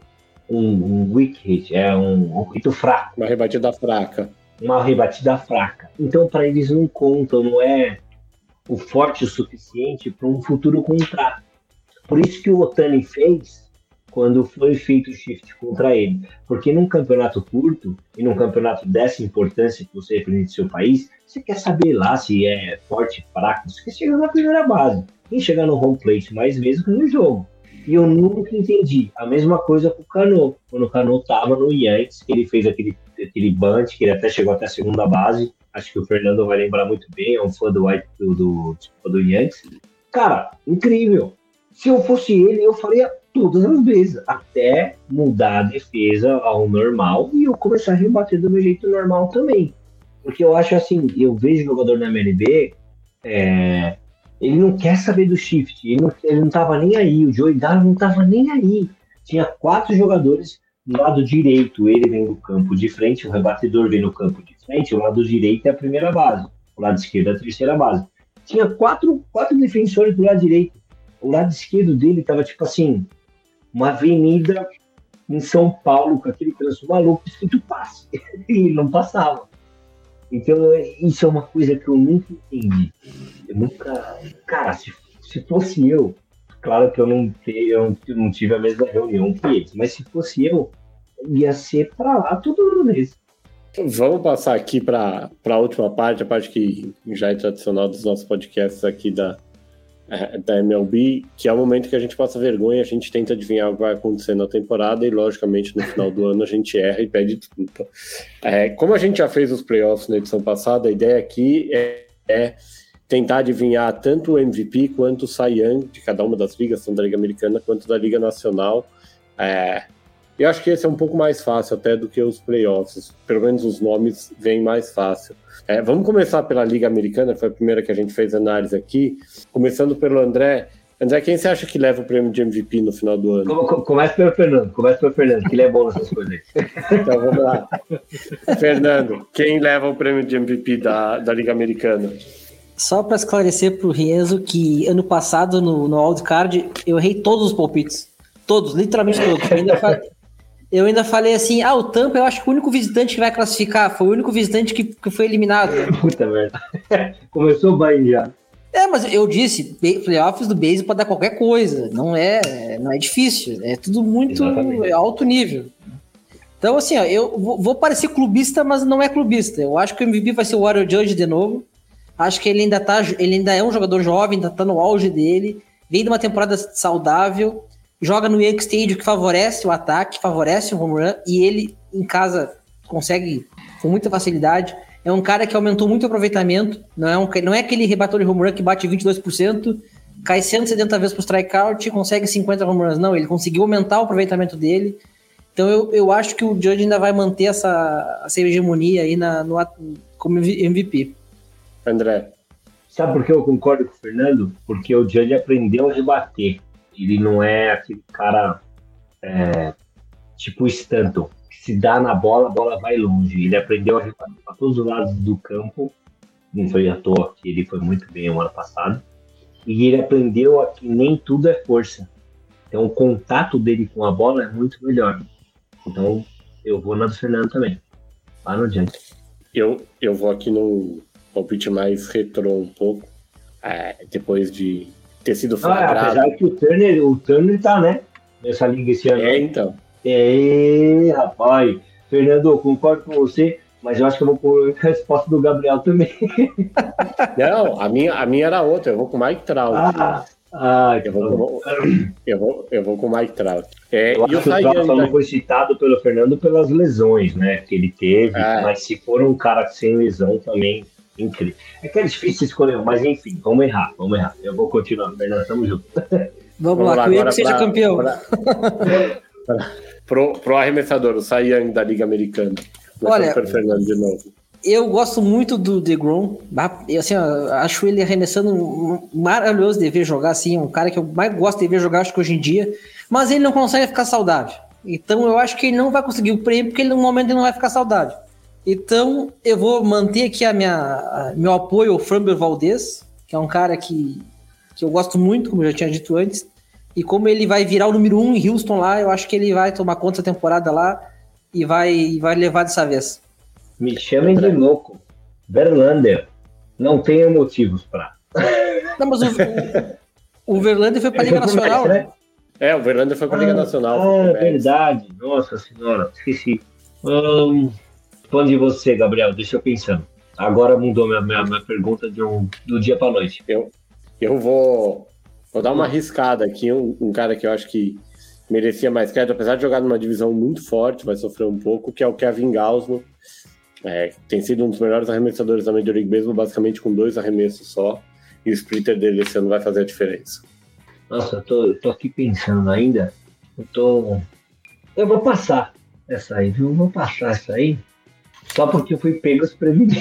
C: um, um weak hit, é um, um hito fraco.
B: Uma rebatida fraca.
C: Uma rebatida fraca. Então, para eles não contam, não é o forte o suficiente para um futuro contrato. Por isso que o Otani fez quando foi feito o shift contra ele. Porque num campeonato curto e num campeonato dessa importância que você representa seu país, você quer saber lá se é forte, fraco, você quer chegar na primeira base. E chegar no home plate mais vezes que no jogo. E eu nunca entendi. A mesma coisa com o Cano. Quando o Cano tava no Yankees, que ele fez aquele, aquele bunt, que ele até chegou até a segunda base. Acho que o Fernando vai lembrar muito bem, é um fã do, do, do, do Yankees. Cara, incrível. Se eu fosse ele, eu faria todas as vezes, até mudar a defesa ao normal e eu começar a rebater do meu jeito normal também. Porque eu acho assim, eu vejo jogador na MLB, é, ele não quer saber do shift, ele não, ele não tava nem aí, o Joey não tava nem aí. Tinha quatro jogadores do lado direito, ele vem do campo de frente, o rebatedor vem no campo de frente, o lado direito é a primeira base, o lado esquerdo é a terceira base. Tinha quatro, quatro defensores do lado direito. O lado esquerdo dele tava tipo assim, uma avenida em São Paulo com aquele trânsito maluco escrito passe. e não passava. Então, isso é uma coisa que eu nunca entendi. Eu nunca. Cara, se, se fosse eu, claro que eu não, eu não tive a mesma reunião que eles, mas se fosse eu, ia ser para lá todo mês.
B: Vamos passar aqui para a última parte, a parte que já é tradicional dos nossos podcasts aqui da, da MLB, que é o momento que a gente passa vergonha, a gente tenta adivinhar o que vai acontecer na temporada e, logicamente, no final do ano a gente erra e pede desculpa. É, como a gente já fez os playoffs na edição passada, a ideia aqui é, é tentar adivinhar tanto o MVP quanto o Cy Young de cada uma das ligas, tanto da Liga Americana quanto da Liga Nacional. É, eu acho que esse é um pouco mais fácil até do que os playoffs, pelo menos os nomes vêm mais fácil. É, vamos começar pela Liga Americana, que foi a primeira que a gente fez análise aqui. Começando pelo André. André, quem você acha que leva o prêmio de MVP no final do ano?
C: Começa pelo Fernando, começa pelo Fernando, que ele é bom nessas coisas aí.
B: Então vamos lá. Fernando, quem leva o prêmio de MVP da, da Liga Americana?
D: Só para esclarecer para o Rienzo que ano passado no, no Card eu errei todos os palpites. Todos, literalmente todos. Ainda, falei, eu ainda falei assim: ah, o Tampa eu acho que o único visitante que vai classificar. Foi o único visitante que, que foi eliminado.
C: Puta merda. Começou bem já.
D: É, mas eu disse, playoffs do base pode dar qualquer coisa. Não é, não é difícil. É tudo muito Exatamente. alto nível. Então, assim, ó, eu vou parecer clubista, mas não é clubista. Eu acho que o MVP vai ser o Warrior Judge de novo. Acho que ele ainda tá, ele ainda é um jogador jovem, ainda tá no auge dele. Vem de uma temporada saudável joga no Yankee Stadium que favorece o ataque, favorece o home run, e ele em casa consegue com muita facilidade. É um cara que aumentou muito o aproveitamento, não é, um, não é aquele rebatedor de home run que bate 22%, cai 170 vezes pro strikeout e consegue 50 home runs. Não, ele conseguiu aumentar o aproveitamento dele. Então eu, eu acho que o Judge ainda vai manter essa, essa hegemonia aí na, no, como MVP.
B: André.
C: Sabe por que eu concordo com o Fernando? Porque o Judge aprendeu a rebater. Ele não é aquele cara é, tipo Stanton, que se dá na bola, a bola vai longe. Ele aprendeu a rebater para todos os lados do campo. Não foi à toa que ele foi muito bem o ano passado. E ele aprendeu a que nem tudo é força. Então o contato dele com a bola é muito melhor. Então eu vou na do Fernando também. Lá no diante.
B: Eu, eu vou aqui no palpite mais retrô um pouco. É, depois de ter sido
C: flagrado. Ah, apesar que o Turner, o Turner tá, né? Nessa liga esse ano.
B: É, então.
C: É, rapaz. Fernando, concordo com você, mas eu acho que eu vou com a resposta do Gabriel também.
B: Não, a minha, a minha era outra, eu vou com o Mike Trout. Ah,
C: Ah,
B: eu vou, eu vou, eu vou com o Mike Trout.
C: É, eu acho que o Trout não foi citado pelo Fernando pelas lesões, né? Que ele teve, é. mas se for um cara sem lesão também, incrível. É que é difícil escolher, mas enfim, vamos errar, vamos errar. Eu vou continuar, Fernando, tamo junto.
D: Vamos, vamos lá, lá que o seja campeão. Pra,
B: pra, pro, pro arremessador, o Sayang da Liga Americana.
D: Olha,
B: Fernando de novo
D: eu gosto muito do DeGrom. Eu, assim, acho ele arremessando maravilhoso de ver jogar, assim, um cara que eu mais gosto de ver jogar, acho que hoje em dia. Mas ele não consegue ficar saudável. Então eu acho que ele não vai conseguir o prêmio, porque ele, no momento ele não vai ficar saudável. Então eu vou manter aqui a minha, a, meu apoio ao Framber Valdez, que é um cara que, que eu gosto muito, como eu já tinha dito antes. E como ele vai virar o número um em Houston lá, eu acho que ele vai tomar conta da temporada lá e vai, vai levar dessa vez.
C: Me chamem de louco. Verlander. Não tenho motivos para.
D: Não, mas o, o Verlander foi para a Liga Nacional, né?
B: É, o Verlander foi para a Liga ah, Nacional.
C: Ah, é verdade. Nossa senhora, esqueci. Hum, de você, Gabriel, deixa eu pensando. Agora mudou minha, minha, minha pergunta de um, do dia para noite.
B: Eu, eu vou, vou dar uma arriscada aqui. Um, um cara que eu acho que merecia mais crédito, apesar de jogar numa divisão muito forte, vai sofrer um pouco, que é o Kevin Gausman é, tem sido um dos melhores arremessadores da Major League Baseball, basicamente com dois arremessos só. E o splitter dele esse ano vai fazer a diferença.
C: Nossa, eu tô, eu tô aqui pensando ainda. Eu tô. Eu vou passar essa aí, viu? Eu vou passar essa aí. Só porque eu fui pego desprevenido.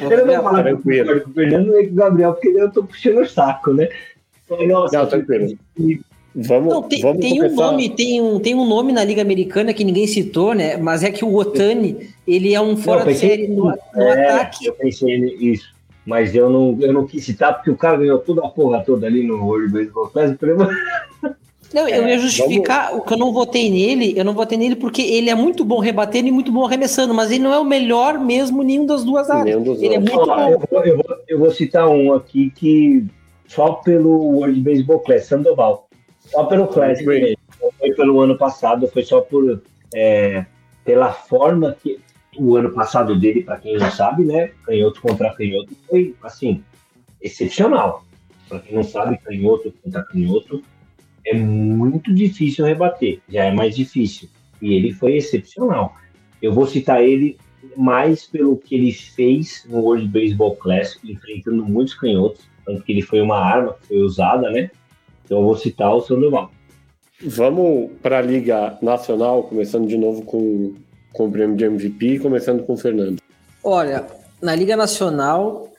C: eu não vou falar com o Fernando e com o Gabriel, porque eu tô puxando o saco, né?
B: Nossa, não, tranquilo. Vamos, Não,
D: tem,
B: vamos
D: tem um nome, tem um, tem um nome na Liga Americana que ninguém citou, né? Mas é que o Otani, ele é um fora de série no, no
C: é, ataque. Eu pensei nisso. Mas eu não, eu não quis citar porque o cara ganhou toda a porra toda ali no World Baseball Classic.
D: Não, eu ia é, justificar vamos... o que eu não votei nele, eu não votei nele porque ele é muito bom rebatendo e muito bom arremessando, mas ele não é o melhor mesmo nenhum das duas áreas. Ele é muito bom.
C: Eu vou, eu, vou, eu vou citar um aqui que só pelo World Baseball Classic, Sandoval. Só pelo Classic mesmo. Não foi pelo ano passado, foi só por é, pela forma que o ano passado dele, para quem não sabe, né? Canhoto contra canhoto foi assim excepcional. Para quem não sabe, canhoto contra canhoto é muito difícil rebater, já é mais difícil. E ele foi excepcional. Eu vou citar ele mais pelo que ele fez no World Baseball Classic, enfrentando muitos canhotos, tanto que ele foi uma arma que foi usada, né? Então eu vou citar o Sandoval.
B: Vamos para a Liga Nacional, começando de novo com, com o prêmio de MVP, começando com o Fernando.
D: Olha, na Liga Nacional.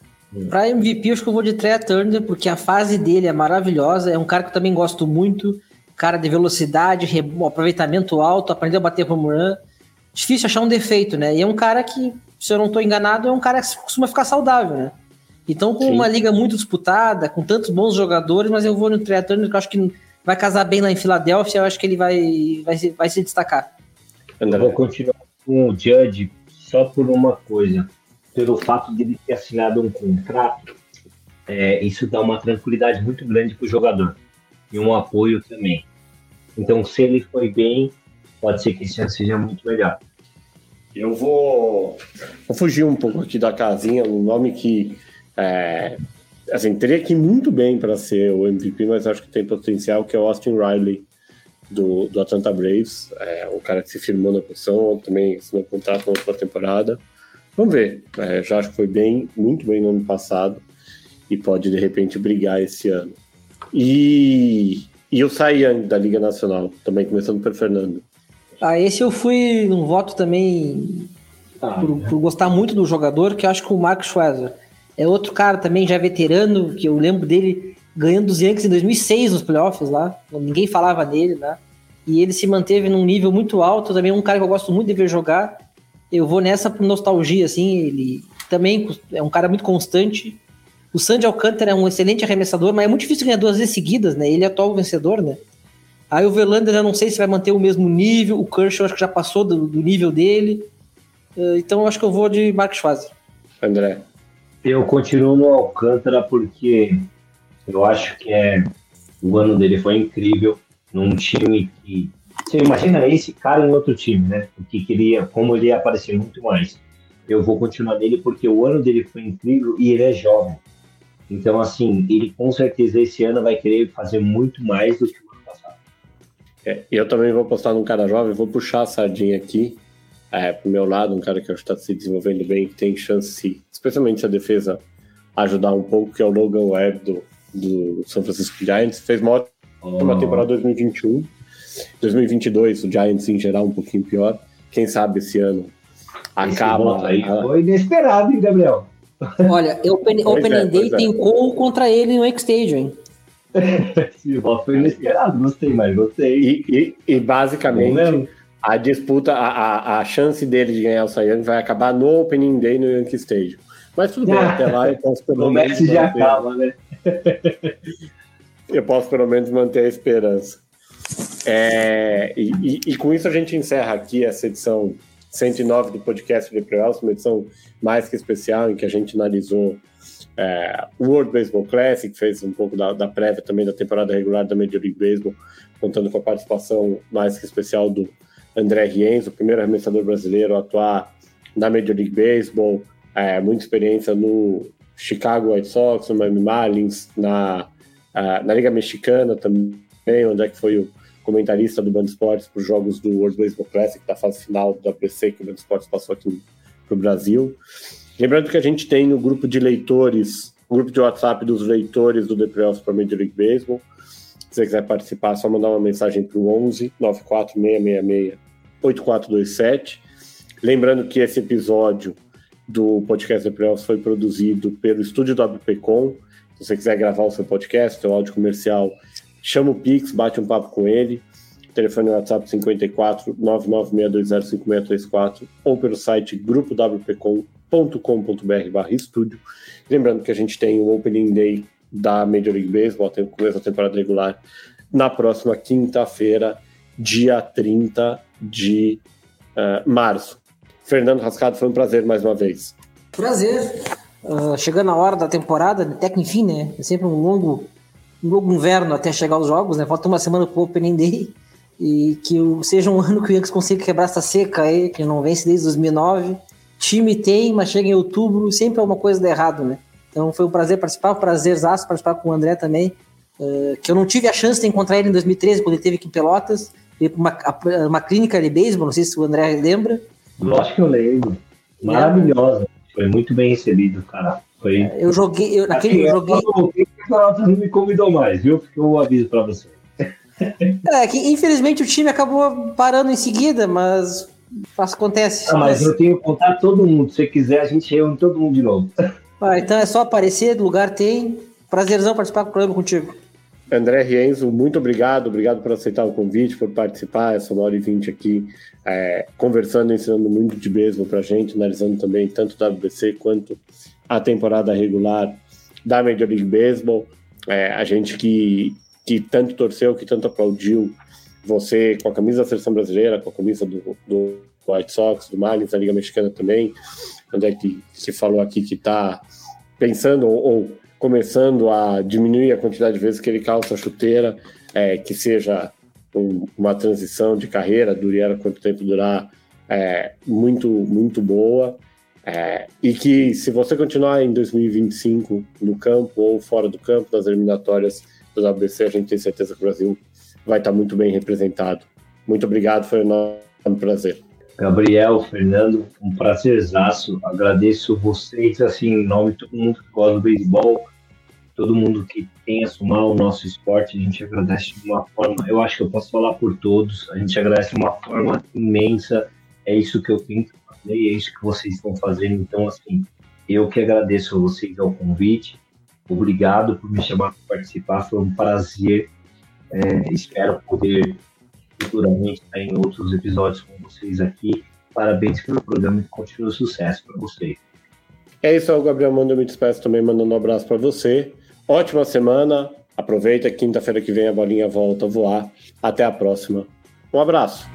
D: Para MVP, eu acho que eu vou de Trey Turner, porque a fase dele é maravilhosa. É um cara que eu também gosto muito. Cara de velocidade, aproveitamento alto, aprendeu a bater home run. Difícil achar um defeito, né? E é um cara que, se eu não estou enganado, é um cara que costuma ficar saudável, né? Então, com Sim. uma liga muito disputada, com tantos bons jogadores, mas eu vou no Trey Turner, que eu acho que vai casar bem lá em Filadélfia, eu acho que ele vai, vai, se, vai se destacar.
C: Eu vou continuar com o Judge só por uma coisa. Pelo fato de ele ter assinado um contrato, é, isso dá uma tranquilidade muito grande para o jogador. E um apoio também. Então, se ele foi bem, pode ser que ano seja muito melhor.
B: Eu vou, vou fugir um pouco aqui da casinha, um nome que é, assim, teria que ir muito bem para ser o MVP, mas acho que tem potencial, que é o Austin Riley, do, do Atlanta Braves. É, o cara que se firmou na posição, também assinou contrato na última temporada. Vamos ver. É, já acho que foi bem, muito bem no ano passado e pode, de repente, brigar esse ano. E, e o Cy Young, da Liga Nacional, também começando pelo Fernando.
D: Ah, esse eu fui um voto também ah, por, por, gostar muito do jogador, que acho que o Marcos Schwarzer é outro cara também, já veterano, que eu lembro dele ganhando dos Yankees em 2006 nos playoffs lá. Ninguém falava nele, né? E ele se manteve num nível muito alto. Também é um cara que eu gosto muito de ver jogar. Eu vou nessa por nostalgia, assim. Ele também é um cara muito constante. O Sandy Alcântara é um excelente arremessador, mas é muito difícil ganhar duas vezes seguidas, né? Ele é atual vencedor, né? Aí o Verlander eu não sei se vai manter o mesmo nível. O Kershaw acho que já passou do, do nível dele. Eh, então eu acho que eu vou de Marcos Schwarzer.
B: André.
C: Eu continuo no Alcântara porque eu acho que é o ano dele foi incrível num time que você imagina esse cara em outro time, né? O que queria, como ele ia aparecer muito mais. Eu vou continuar nele porque o ano dele foi incrível e ele é jovem. Então, assim, ele com certeza esse ano vai querer fazer muito mais do que o ano passado.
B: É, eu também vou postar num cara jovem, vou puxar a sardinha aqui é, pro meu lado, um cara que está se desenvolvendo bem, que tem chance, especialmente se a defesa ajudar um pouco, que é o Logan Webb do, do São Francisco Giants. Fez uma ótima oh. temporada 2021. 2022, o Giants em geral um pouquinho pior. Quem sabe esse ano acaba.
C: Esse aí foi inesperado, hein, Gabriel?
D: Olha, Open, Open é, Day é. tem gol contra ele no X-Stage, hein?
C: Esse foi inesperado, gostei, mas gostei.
B: E, e, e basicamente, a disputa, a, a, a, chance dele de ganhar o Cy vai acabar no Opening Day no Yankee Stadium. Mas tudo bem, até lá eu posso
C: pelo menos. O já acaba, né?
B: eu posso pelo menos manter a esperança. É, e, e, e, com isso a gente encerra aqui essa edição 109 do podcast de Playoffs, uma edição mais que especial, em que a gente analisou é, o World Baseball Classic, fez um pouco da, da, prévia também da temporada regular da Major League Baseball, contando com a participação mais que especial do André Rienzo, o primeiro arremessador brasileiro a atuar na Major League Baseball, é, muita experiência no Chicago White Sox, no Miami Marlins, na, uh, na Liga Mexicana também, onde é que foi o comentarista do Band Esportes para os jogos do World Baseball Classic, da fase final do APC, que o Band Esportes passou aqui para o Brasil. Lembrando que a gente tem no grupo de leitores, grupo de WhatsApp dos leitores do The Playoffs para Major League Baseball. Se você quiser participar, é só mandar uma mensagem para o 11 94666 8427. Lembrando que esse episódio do podcast The Playoffs foi produzido pelo estúdio do. Se você quiser gravar o seu podcast, seu áudio comercial, chama o Pix, bate um papo com ele. Telefone WhatsApp 54 996205634 ou pelo site grupowpcom.com.br estúdio. Lembrando que a gente tem o Opening Day da Major League Baseball, tem o começo da temporada regular, na próxima quinta-feira, dia 30 de uh, março. Fernando Rascado, foi um prazer mais uma vez.
D: Prazer. Uh, chegando a hora da temporada, até que enfim, né? É sempre um longo, um longo inverno até chegar os jogos, né? Falta uma semana pro Opening Day. E que seja um ano que o Yankees consiga quebrar essa seca aí, que não vence desde 2009. Time tem, mas chega em outubro, sempre é uma coisa de errado, né? Então foi um prazer participar, um prazerzaço participar com o André também. Uh, que eu não tive a chance de encontrar ele em 2013, quando ele esteve aqui em Pelotas. Veio para uma, uma clínica de beisebol, não sei se o André lembra.
C: Lógico que eu lembro. Maravilhosa. Foi muito bem recebido, cara. Foi...
D: É, eu joguei, eu, naquele eu joguei.
C: Não me convidou mais, viu? Porque eu aviso pra você.
D: É, que infelizmente o time acabou parando em seguida, mas acontece.
C: Ah, mas eu tenho que contar todo mundo. Se você quiser, a gente reúne todo mundo de novo.
D: Ah, então é só aparecer, lugar tem. Prazerzão participar do programa contigo.
B: André Rienzo, muito obrigado, obrigado por aceitar o convite, por participar, essa hora e vinte aqui, é, conversando, ensinando muito de beisebol para a gente, analisando também tanto o WBC quanto a temporada regular da Major League Baseball. É, a gente que, que tanto torceu, que tanto aplaudiu você com a camisa da seleção brasileira, com a camisa do, do White Sox, do Marlins, da Liga Mexicana também, onde é que se falou aqui que está pensando ou, ou começando a diminuir a quantidade de vezes que ele calça a chuteira, é, que seja um, uma transição de carreira, duriera quanto tempo durar, é, muito, muito boa. É, e que se você continuar em 2025 no campo ou fora do campo, nas eliminatórias do WBC, a gente tem certeza que o Brasil vai estar muito bem representado. Muito obrigado, foi um prazer.
C: Gabriel, Fernando, um prazerzaço. Agradeço vocês, assim, em nome de todo mundo que gosta do beisebol todo mundo que tem a somar o nosso esporte, a gente agradece de uma forma, eu acho que eu posso falar por todos, a gente agradece de uma forma imensa, é isso que eu tento fazer, é isso que vocês estão fazendo, então assim, eu que agradeço a vocês ao convite, obrigado por me chamar para participar, foi um prazer, é, espero poder futuramente estar em outros episódios com vocês aqui, parabéns pelo programa e continua sucesso para vocês.
B: É isso, o Gabriel Manda, eu me despeço também mandando um abraço para você. Ótima semana. Aproveita, quinta-feira que vem a bolinha volta a voar. Até a próxima. Um abraço.